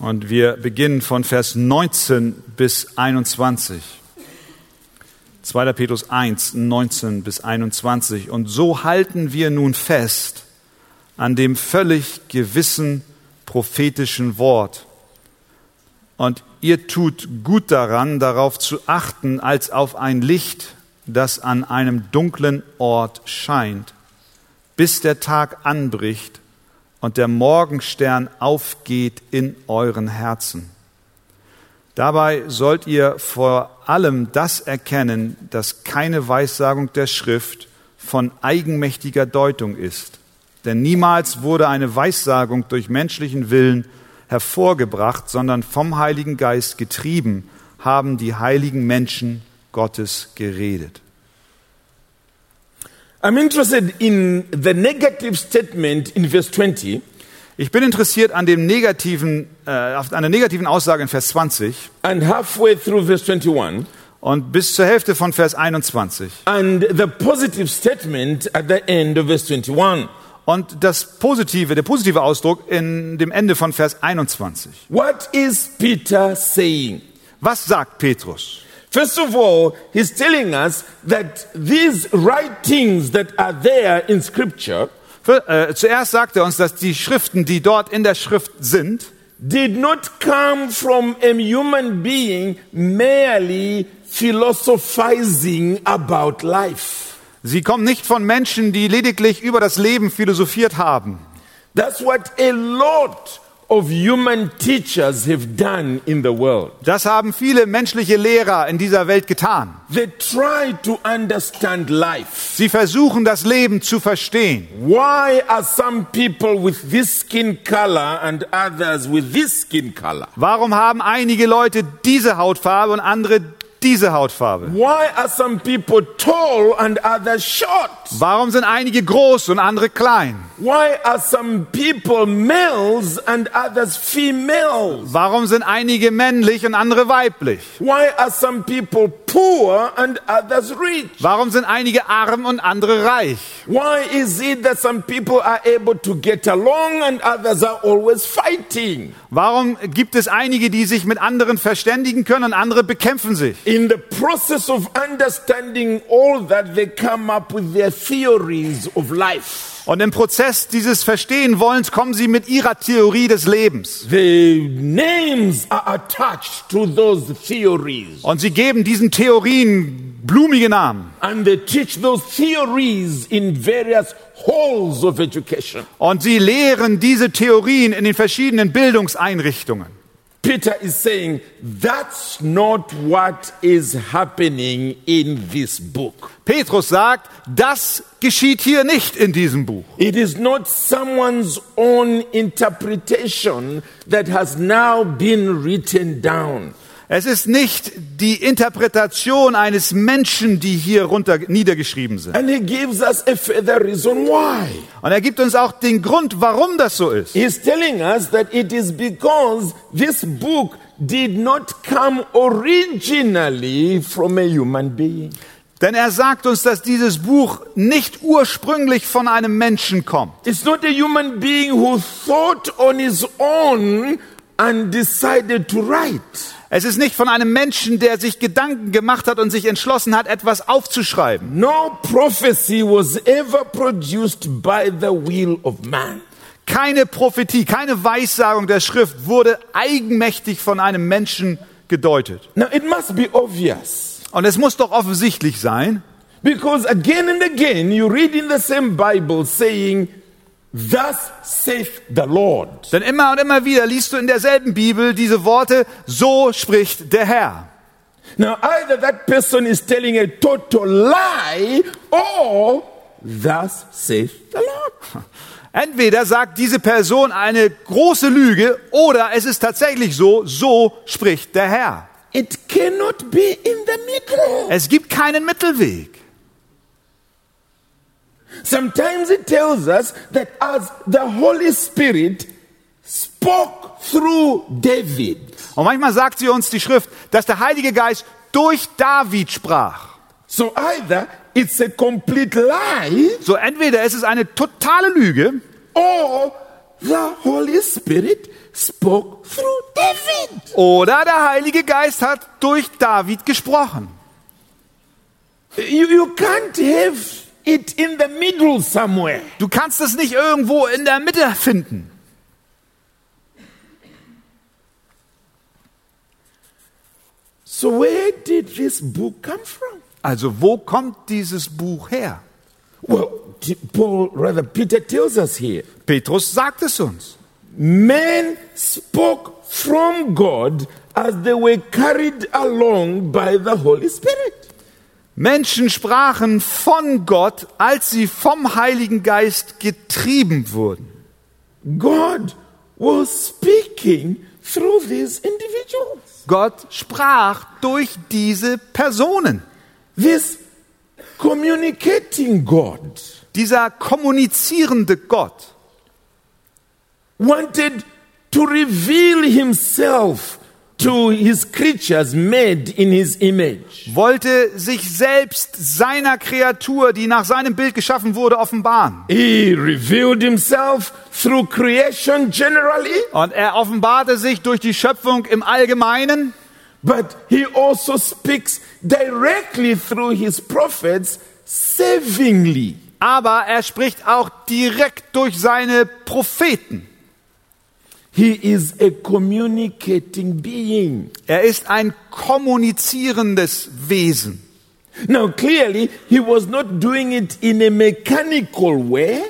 und wir beginnen von Vers 19 bis 21. 2. Petrus 1, 19 bis 21. Und so halten wir nun fest an dem völlig gewissen prophetischen Wort. Und ihr tut gut daran, darauf zu achten, als auf ein Licht das an einem dunklen Ort scheint, bis der Tag anbricht und der Morgenstern aufgeht in euren Herzen. Dabei sollt ihr vor allem das erkennen, dass keine Weissagung der Schrift von eigenmächtiger Deutung ist. Denn niemals wurde eine Weissagung durch menschlichen Willen hervorgebracht, sondern vom Heiligen Geist getrieben haben die heiligen Menschen Gottes geredet. I'm interested in the negative statement in verse 20. Ich bin interessiert an dem negativen, äh, an der negativen Aussage in Vers 20 and halfway through verse 21 und bis zur Hälfte von Vers 21 and the positive statement at the end of verse 21. und das positive, der positive Ausdruck in dem Ende von Vers 21. What is Peter saying? Was sagt Petrus? First of all, he's telling us that these writings that are there in scripture Für, äh, zuerst sagt er uns, dass die Schriften, die dort in der Schrift sind, did not come from a human being merely philosophizing about life. Sie kommen nicht von Menschen, die lediglich über das Leben philosophiert haben. That's what a lot of human teachers have done in the world. Das haben viele menschliche Lehrer in dieser Welt getan. They try to understand life. Sie versuchen das Leben zu verstehen. Why are some people with this skin color and others with this skin color? Warum haben einige Leute diese Hautfarbe und andere diese Hautfarbe? Why are some people tall and others short? Warum sind einige groß und andere klein? Why are some people males and others females? Warum sind einige männlich und andere weiblich? Why are some people poor and others rich? Warum sind einige arm und andere reich? Why is it that some people are able to get along and others are always fighting? Warum gibt es einige, die sich mit anderen verständigen können und andere bekämpfen sich? In the process of understanding all that, they come up with their theories of life. Und im Prozess dieses Verstehenwollens kommen sie mit ihrer Theorie des Lebens. The names are attached to those theories. Und sie geben diesen Theorien blumige Namen. And they teach those theories in various halls of education. Und sie lehren diese Theorien in den verschiedenen Bildungseinrichtungen. Peter is saying that's not what is happening in this book. Petrus sagt, das geschieht hier nicht in diesem Buch. It is not someone's own interpretation that has now been written down. Es ist nicht die Interpretation eines Menschen, die hier runter niedergeschrieben sind. And he gives us a further reason why. Und er gibt uns auch den Grund, warum das so ist. He's telling us that it is because this book did not come originally from a human being. Denn er sagt uns, dass dieses Buch nicht ursprünglich von einem Menschen kommt. It's not a human being who thought on his own and decided to write. Es ist nicht von einem Menschen, der sich Gedanken gemacht hat und sich entschlossen hat, etwas aufzuschreiben. No prophecy was ever produced by the will of man. Keine Prophetie, keine Weissagung der Schrift wurde eigenmächtig von einem Menschen gedeutet. Now it must be obvious Und es muss doch offensichtlich sein, because again and again you read in the same Bible saying, Thus saith the Lord. denn immer und immer wieder liest du in derselben Bibel diese Worte, so spricht der Herr. Now either that person is telling a total lie or thus saith the Lord. Entweder sagt diese Person eine große Lüge oder es ist tatsächlich so, so spricht der Herr. It cannot be in the middle. Es gibt keinen Mittelweg. Sometimes it tells us that as the Holy Spirit spoke through David, Und manchmal sagt sie uns die Schrift, dass der Heilige Geist durch David sprach. so either it's a complete lie So entweder es ist eine totale Lüge or the Holy Spirit spoke through David. oder der Heilige Geist hat durch David gesprochen. You, you can't have it in the middle somewhere. Du kannst es nicht irgendwo in der Mitte finden. So where did this book come from? Also wo kommt dieses Buch her? Well, Paul, rather, Peter tells us here Petrus sagt es uns. men spoke from God as they were carried along by the Holy Spirit. Menschen sprachen von Gott, als sie vom Heiligen Geist getrieben wurden. God was speaking through these individuals. Gott sprach durch diese Personen. This communicating God Dieser kommunizierende Gott wanted to reveal himself to his creatures made in his image. wollte sich selbst seiner Kreatur, die nach seinem Bild geschaffen wurde, offenbaren. He revealed himself through creation generally, Und er offenbarte sich durch die Schöpfung im Allgemeinen, but he also speaks directly through his prophets savingly. aber er spricht auch direkt durch seine Propheten. He is a communicating being. Er ist ein kommunizierendes Wesen. Now, clearly, he was not doing it in a mechanical way.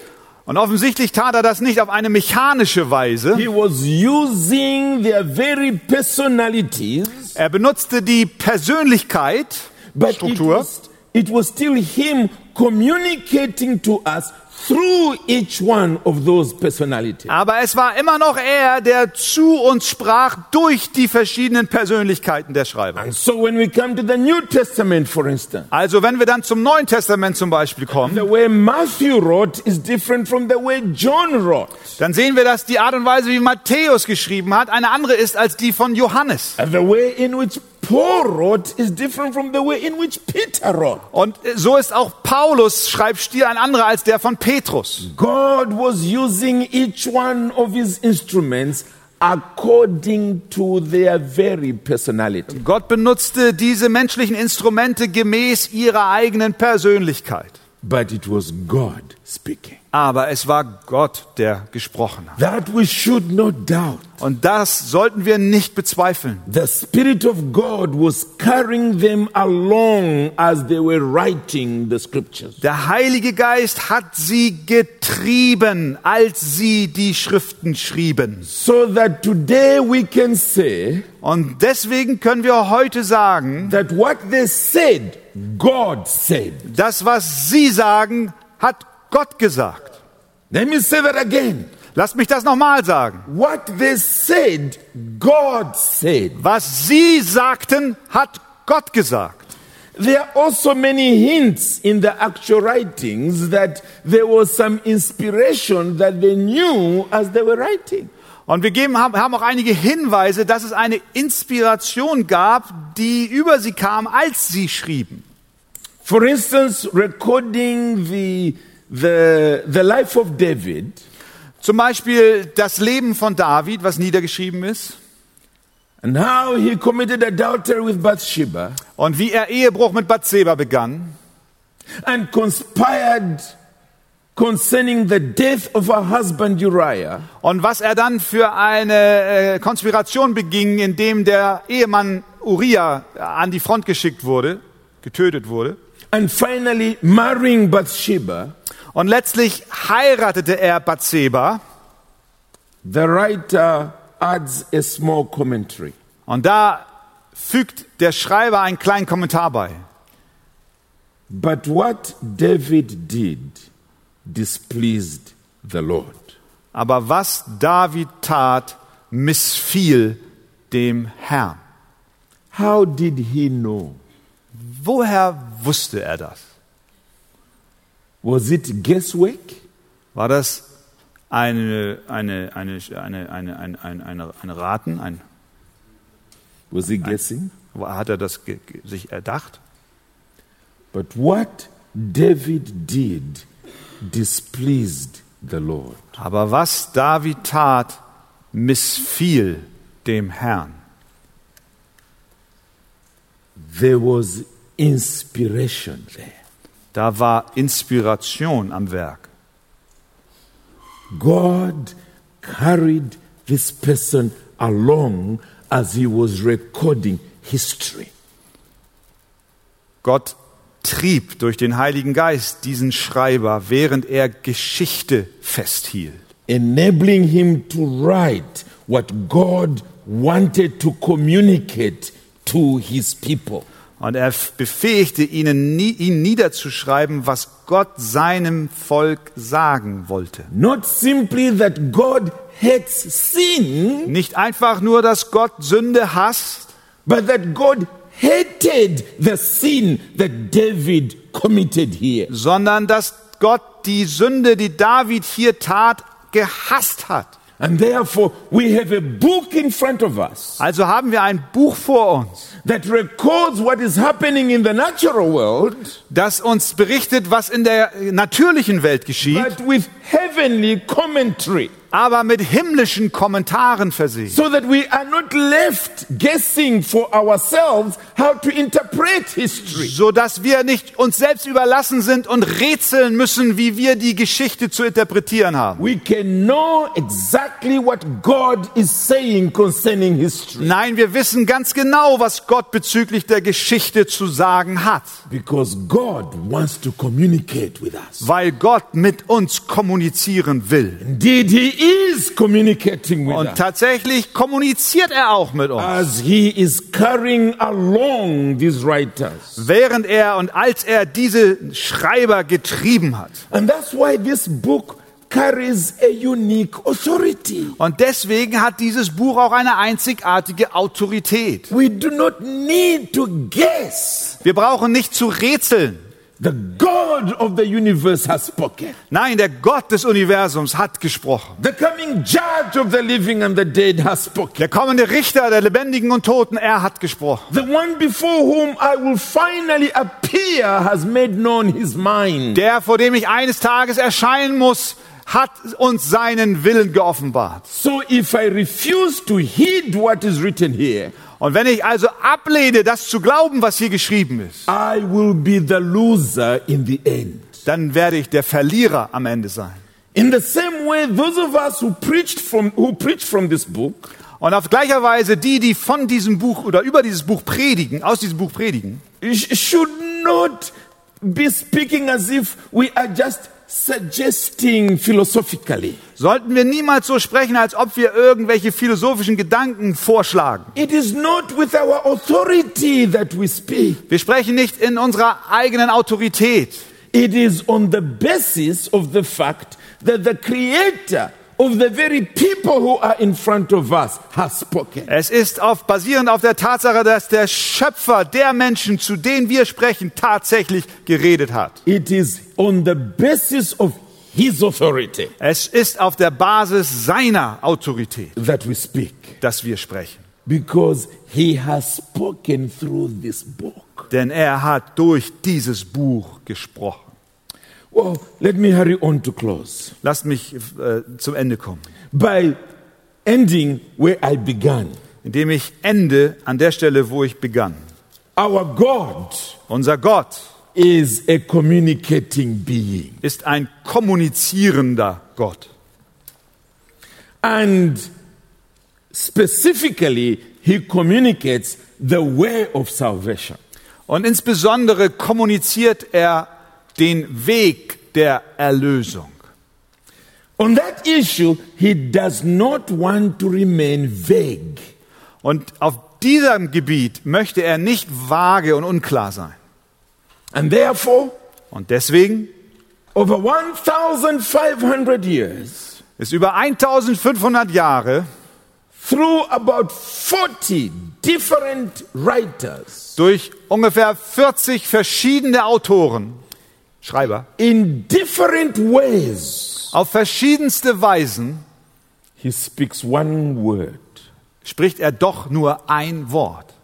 Und offensichtlich tat er das nicht auf eine mechanische Weise. He was using their very personalities, Er benutzte die Persönlichkeit, but it Struktur, was, it was still him communicating to us through each one of those personalities. aber es war immer noch er, der zu uns sprach durch die verschiedenen Persönlichkeiten der Schreiber. And so when we come to the New Testament, for instance, Also wenn wir dann zum Neuen Testament zum Beispiel kommen, the way Matthew wrote is different from the way John wrote. dann sehen wir, dass die Art und Weise, wie Matthäus geschrieben hat, eine andere ist als die von Johannes. And the way in which Paul wrote is different from the way in which Peter wrote. Und so ist auch Paulus Schreibstil ein anderer als der von Petrus. God was using each one of his instruments according to their very personality. Gott benutzte diese menschlichen Instrumente gemäß ihrer eigenen Persönlichkeit. But it was God speaking. Aber es war Gott, der gesprochen hat. That we should not doubt. Und das sollten wir nicht bezweifeln. The Spirit of God was carrying them along as they were writing the scriptures. Der Heilige Geist hat sie getrieben, als sie die Schriften schrieben. So that today we can say Und deswegen können wir heute sagen, that what they said, God said. das, was sie sagen, hat Gott gesagt. Let me say that again. Lasst mich das nochmal sagen. What they said, God said. Was sie sagten, hat Gott gesagt. There are also many hints in the actual writings that there was some inspiration that they knew as they were writing. Und wir geben, haben, haben auch einige Hinweise, dass es eine Inspiration gab, die über sie kam, als sie schrieben. For instance, recording the, the, the life of David, Zum Beispiel das Leben von David, was niedergeschrieben ist, and how he committed adultery with Bathsheba. Und wie er Ehebruch mit Bathseba begann. And conspired concerning the death of her husband Uriah. und was er dann für eine äh, Konspiration beging, indem der Ehemann Uriah an die Front geschickt wurde, getötet wurde. And finally, marrying Bathsheba, Und letztlich heiratete er Bathseba. the writer adds a small commentary. Und da fügt der Schreiber einen kleinen Kommentar bei. But what David did displeased the Lord. Aber was David tat, missfiel dem Herrn. How did he know? Woher wusste er das? Was it guesswork? War das eine, eine, eine, eine, eine, eine, eine, eine, eine Raten? Ein, Was he guessing? hat er das sich erdacht? But what David did displeased the Lord. Aber was David tat, missfiel dem Herrn. There was inspiration there. Da war Inspiration am Werk. God carried this person along as he was recording history. Gott trieb durch den Heiligen Geist diesen Schreiber, während er Geschichte festhielt, enabling him to write what God wanted to communicate to his people. Und er befähigte ihnen, ihn niederzuschreiben, was Gott seinem Volk sagen wollte. Not simply that God hates sin, Nicht einfach nur, dass Gott Sünde hasst, but that God hated the sin that David committed here. sondern dass Gott die Sünde, die David hier tat, gehasst hat. And therefore, we have a book in front of us Also haben wir ein Buch vor uns, that records what is happening in the natural world, das uns berichtet, was in der natürlichen Welt geschieht, but with heavenly commentary. Aber mit himmlischen Kommentaren versehen. So that we are not left guessing for ourselves how to interpret history. so dass wir nicht uns selbst überlassen sind und rätseln müssen, wie wir die Geschichte zu interpretieren haben. We can know exactly what God is saying concerning history Nein, wir wissen ganz genau, was Gott bezüglich der Geschichte zu sagen hat, because God wants to communicate with us. weil Gott mit uns kommunizieren will. Indeed, He is communicating with Und us tatsächlich kommuniziert er auch mit uns. as He is carrying along these writers. Während er und als er diese Schreiber getrieben hat. And that's why this book carries a unique authority. Und deswegen hat dieses Buch auch eine einzigartige Autorität. We do not need to guess. Wir brauchen nicht zu rätseln. The God of the universe has spoken. Nein, der Gott des Universums hat gesprochen. The coming judge of the living and the dead has spoken. Der kommende Richter der Lebendigen und Toten, er hat gesprochen. The one before whom I will finally appear has made known his mind. Der, vor dem ich eines Tages erscheinen muss, hat uns seinen Willen geoffenbart. So if I refuse to heed what is written here, Und wenn ich also ablehne, das zu glauben, was hier geschrieben ist, I will be the loser in the end. dann werde ich der Verlierer am Ende sein. In the same way, those of us who preached from, who preached from this book Und auf gleicher Weise die, die von diesem Buch oder über dieses Buch predigen, aus diesem Buch predigen, sh- should not be speaking as if we are just suggesting philosophically. sollten wir niemals so sprechen, als ob wir irgendwelche philosophischen Gedanken vorschlagen. It is not with our authority that we speak. Wir sprechen nicht in unserer eigenen Autorität. It is on the basis of the fact that the creator of the very people who are in front of us has spoken. Es ist auf, basierend auf der Tatsache, dass der Schöpfer der Menschen, zu denen wir sprechen, tatsächlich geredet hat. It is on the basis of his authority Es ist auf der Basis seiner Autorität, that we speak dass wir sprechen. because he has spoken through this book. Denn er hat durch dieses Buch gesprochen. Well, let me hurry on to close Lasst mich äh, zum Ende kommen, by ending where I began. indem ich ende an der Stelle, wo ich begann. Our God Unser Gott is a communicating being. ist ein kommunizierender Gott. And specifically, he communicates the way of salvation. Und insbesondere kommuniziert er den Weg der Erlösung. On that issue, he does not want to remain vague. Und auf diesem Gebiet möchte er nicht vage und unklar sein. And therefore, Und deswegen over 1,500 years, ist über 1500 Jahre through about 40 different writers, durch ungefähr 40 verschiedene Autoren, Schreiber, in different ways, auf verschiedenste Weisen he speaks one word spricht er doch nur ein Wort.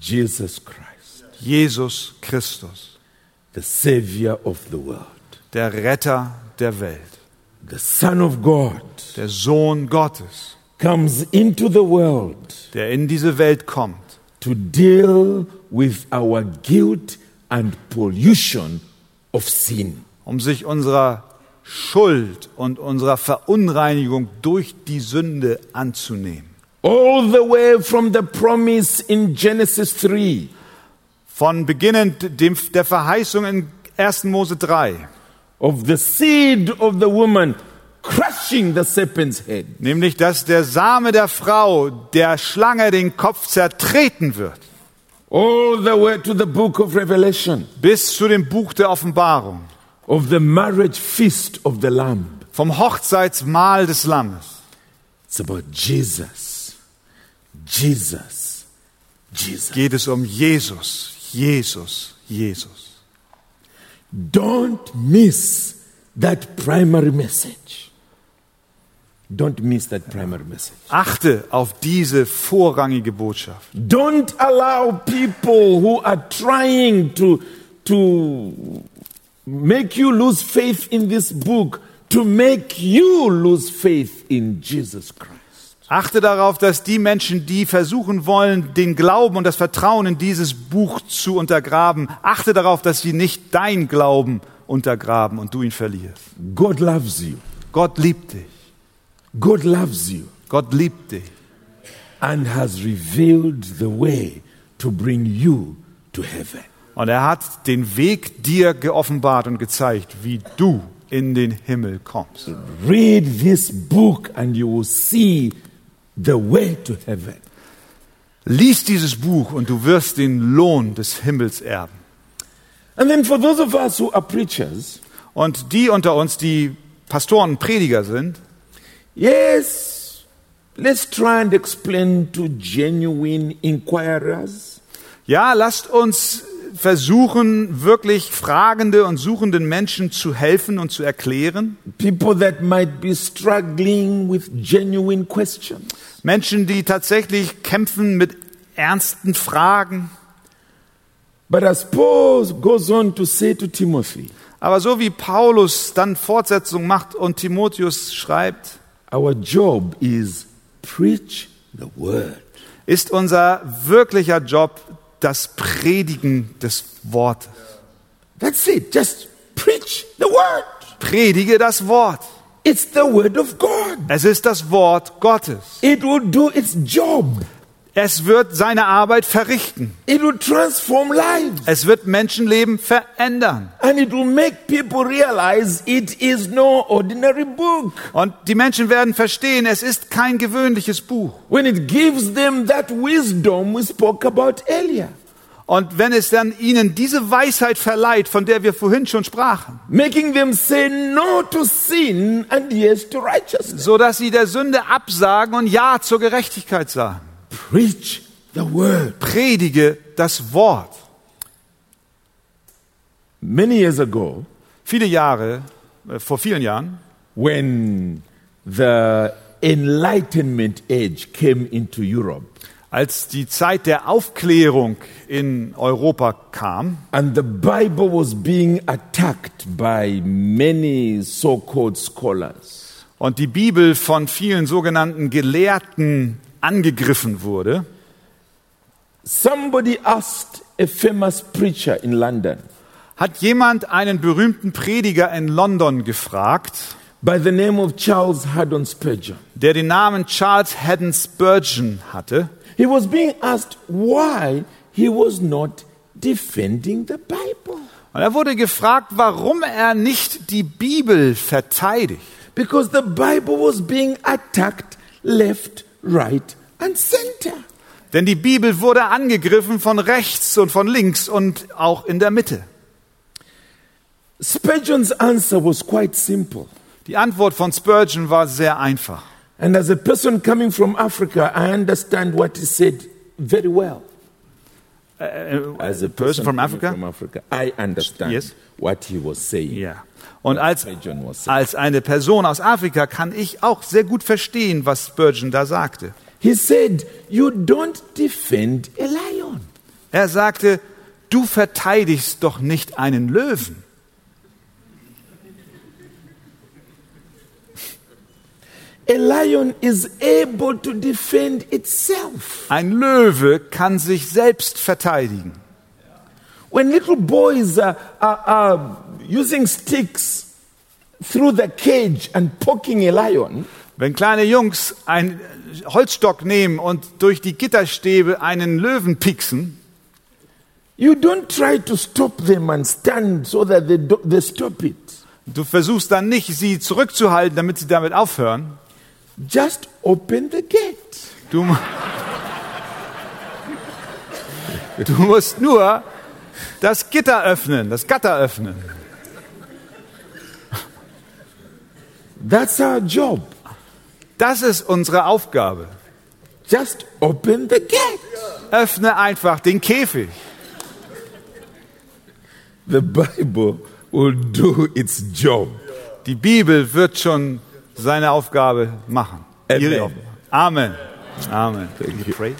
Jesus Christ, Jesus Christus, the Savior of the world, der Retter der Welt, the Son of God, der Sohn Gottes, comes into the world der in diese Welt kommt, to deal with our guilt and pollution. Um sich unserer Schuld und unserer Verunreinigung durch die Sünde anzunehmen. All the way from the promise in Genesis 3 Von beginnend dem, der Verheißung in 1. Mose 3, of the seed of the woman crushing the serpent's head. nämlich dass der Same der Frau der Schlange den Kopf zertreten wird, All the way to the book of Revelation, bis zu dem Buch der Offenbarung, of the marriage feast of the Lamb. vom Hochzeitsmahl des Lammes. It's about Jesus. Jesus. Jesus. Geht es um Jesus, Jesus, Jesus. Don't miss that primary message. Don't miss that primary message. Achte auf diese vorrangige Botschaft. Don't allow people who are trying to, to make you lose faith in this book to make you lose faith in Jesus Christ. Achte darauf, dass die Menschen, die versuchen wollen, den Glauben und das Vertrauen in dieses Buch zu untergraben, achte darauf, dass sie nicht dein Glauben untergraben und du ihn verlierst. God loves you. Gott liebt dich. God loves you Gott liebt dich. and has revealed the way to bring you to heaven. Und er hat den Weg dir geoffenbart und gezeigt, wie du in den Himmel kommst. Read this book and you will see the way to heaven. Lies dieses Buch und du wirst den Lohn des Himmels erben. And then for those of us who are preachers, Und die unter uns, die Pastoren und Prediger sind, yes, let's try and explain to genuine inquirers ja, lasst uns versuchen, wirklich fragende und suchenden Menschen zu helfen und zu erklären. people that might be struggling with genuine questions. Menschen, die tatsächlich kämpfen mit ernsten Fragen. But as Paul goes on to say to Timothy, Aber so wie Paulus dann Fortsetzung macht und Timotheus schreibt, our job is preach the word. ist unser wirklicher Job das Predigen des Wortes. That's it. Just preach the word. Predige das Wort. It's the word of God. Es ist das Wort Gottes. It will do its job. Es wird seine Arbeit verrichten. It will transform lives. Es wird Menschenleben verändern. And it will make people realize it is no ordinary book. Und die Menschen werden verstehen, es ist kein gewöhnliches Buch. When it gives them that wisdom we spoke about earlier, Und wenn es dann ihnen diese Weisheit verleiht, von der wir vorhin schon sprachen, making them say no to sin and yes to righteousness. so dass sie der Sünde absagen und Ja zur Gerechtigkeit sagen. Preach the word. Predige das Wort. Many years ago, Viele Jahre, äh, vor vielen Jahren, when the Enlightenment age came into Europe, als die Zeit der Aufklärung in Europa kam and the Bible was being attacked by many so called scholars, und die Bibel von vielen sogenannten Gelehrten angegriffen wurde, somebody asked a famous preacher in London hat jemand einen berühmten Prediger in London gefragt, by the name of Charles Haddon Spurgeon. der den Namen Charles Haddon Spurgeon hatte. He was being asked why he was not defending the Bible. Und er wurde gefragt, warum er nicht die Bibel verteidigt. Because the Bible was being attacked left, right, and center. Denn die Bibel wurde angegriffen von rechts und von links und auch in der Mitte. Spurgeon's answer was quite simple. Die Antwort von Spurgeon war sehr einfach. And as a person coming from Africa, I understand what he said very well. As a person from coming Africa? from Africa, I understand Yes. what he was saying. Ja. Und als, als eine Person aus Afrika kann ich auch sehr gut verstehen, was Spurgeon da sagte. He said, You don't defend a lion. Er sagte, du verteidigst doch nicht einen Löwen. A lion is able to defend itself. Ein Löwe kann sich selbst verteidigen. When little boys are, are, are using sticks through the cage and poking a lion, Wenn kleine Jungs einen Holzstock nehmen und durch die Gitterstäbe einen Löwen pieksen, You don't try to stop them and stand so that they, do, they stop it. Du versuchst dann nicht, sie zurückzuhalten, damit sie damit aufhören. Just open the gate. Du, du musst nur das Gitter öffnen, das Gatter öffnen. That's our job. Das ist unsere Aufgabe. Just open the gate. Öffne einfach den Käfig. The Bible will do its job. Die Bibel wird schon seine Aufgabe machen. Amen. Ihre Aufgabe. Amen. Amen. Pray.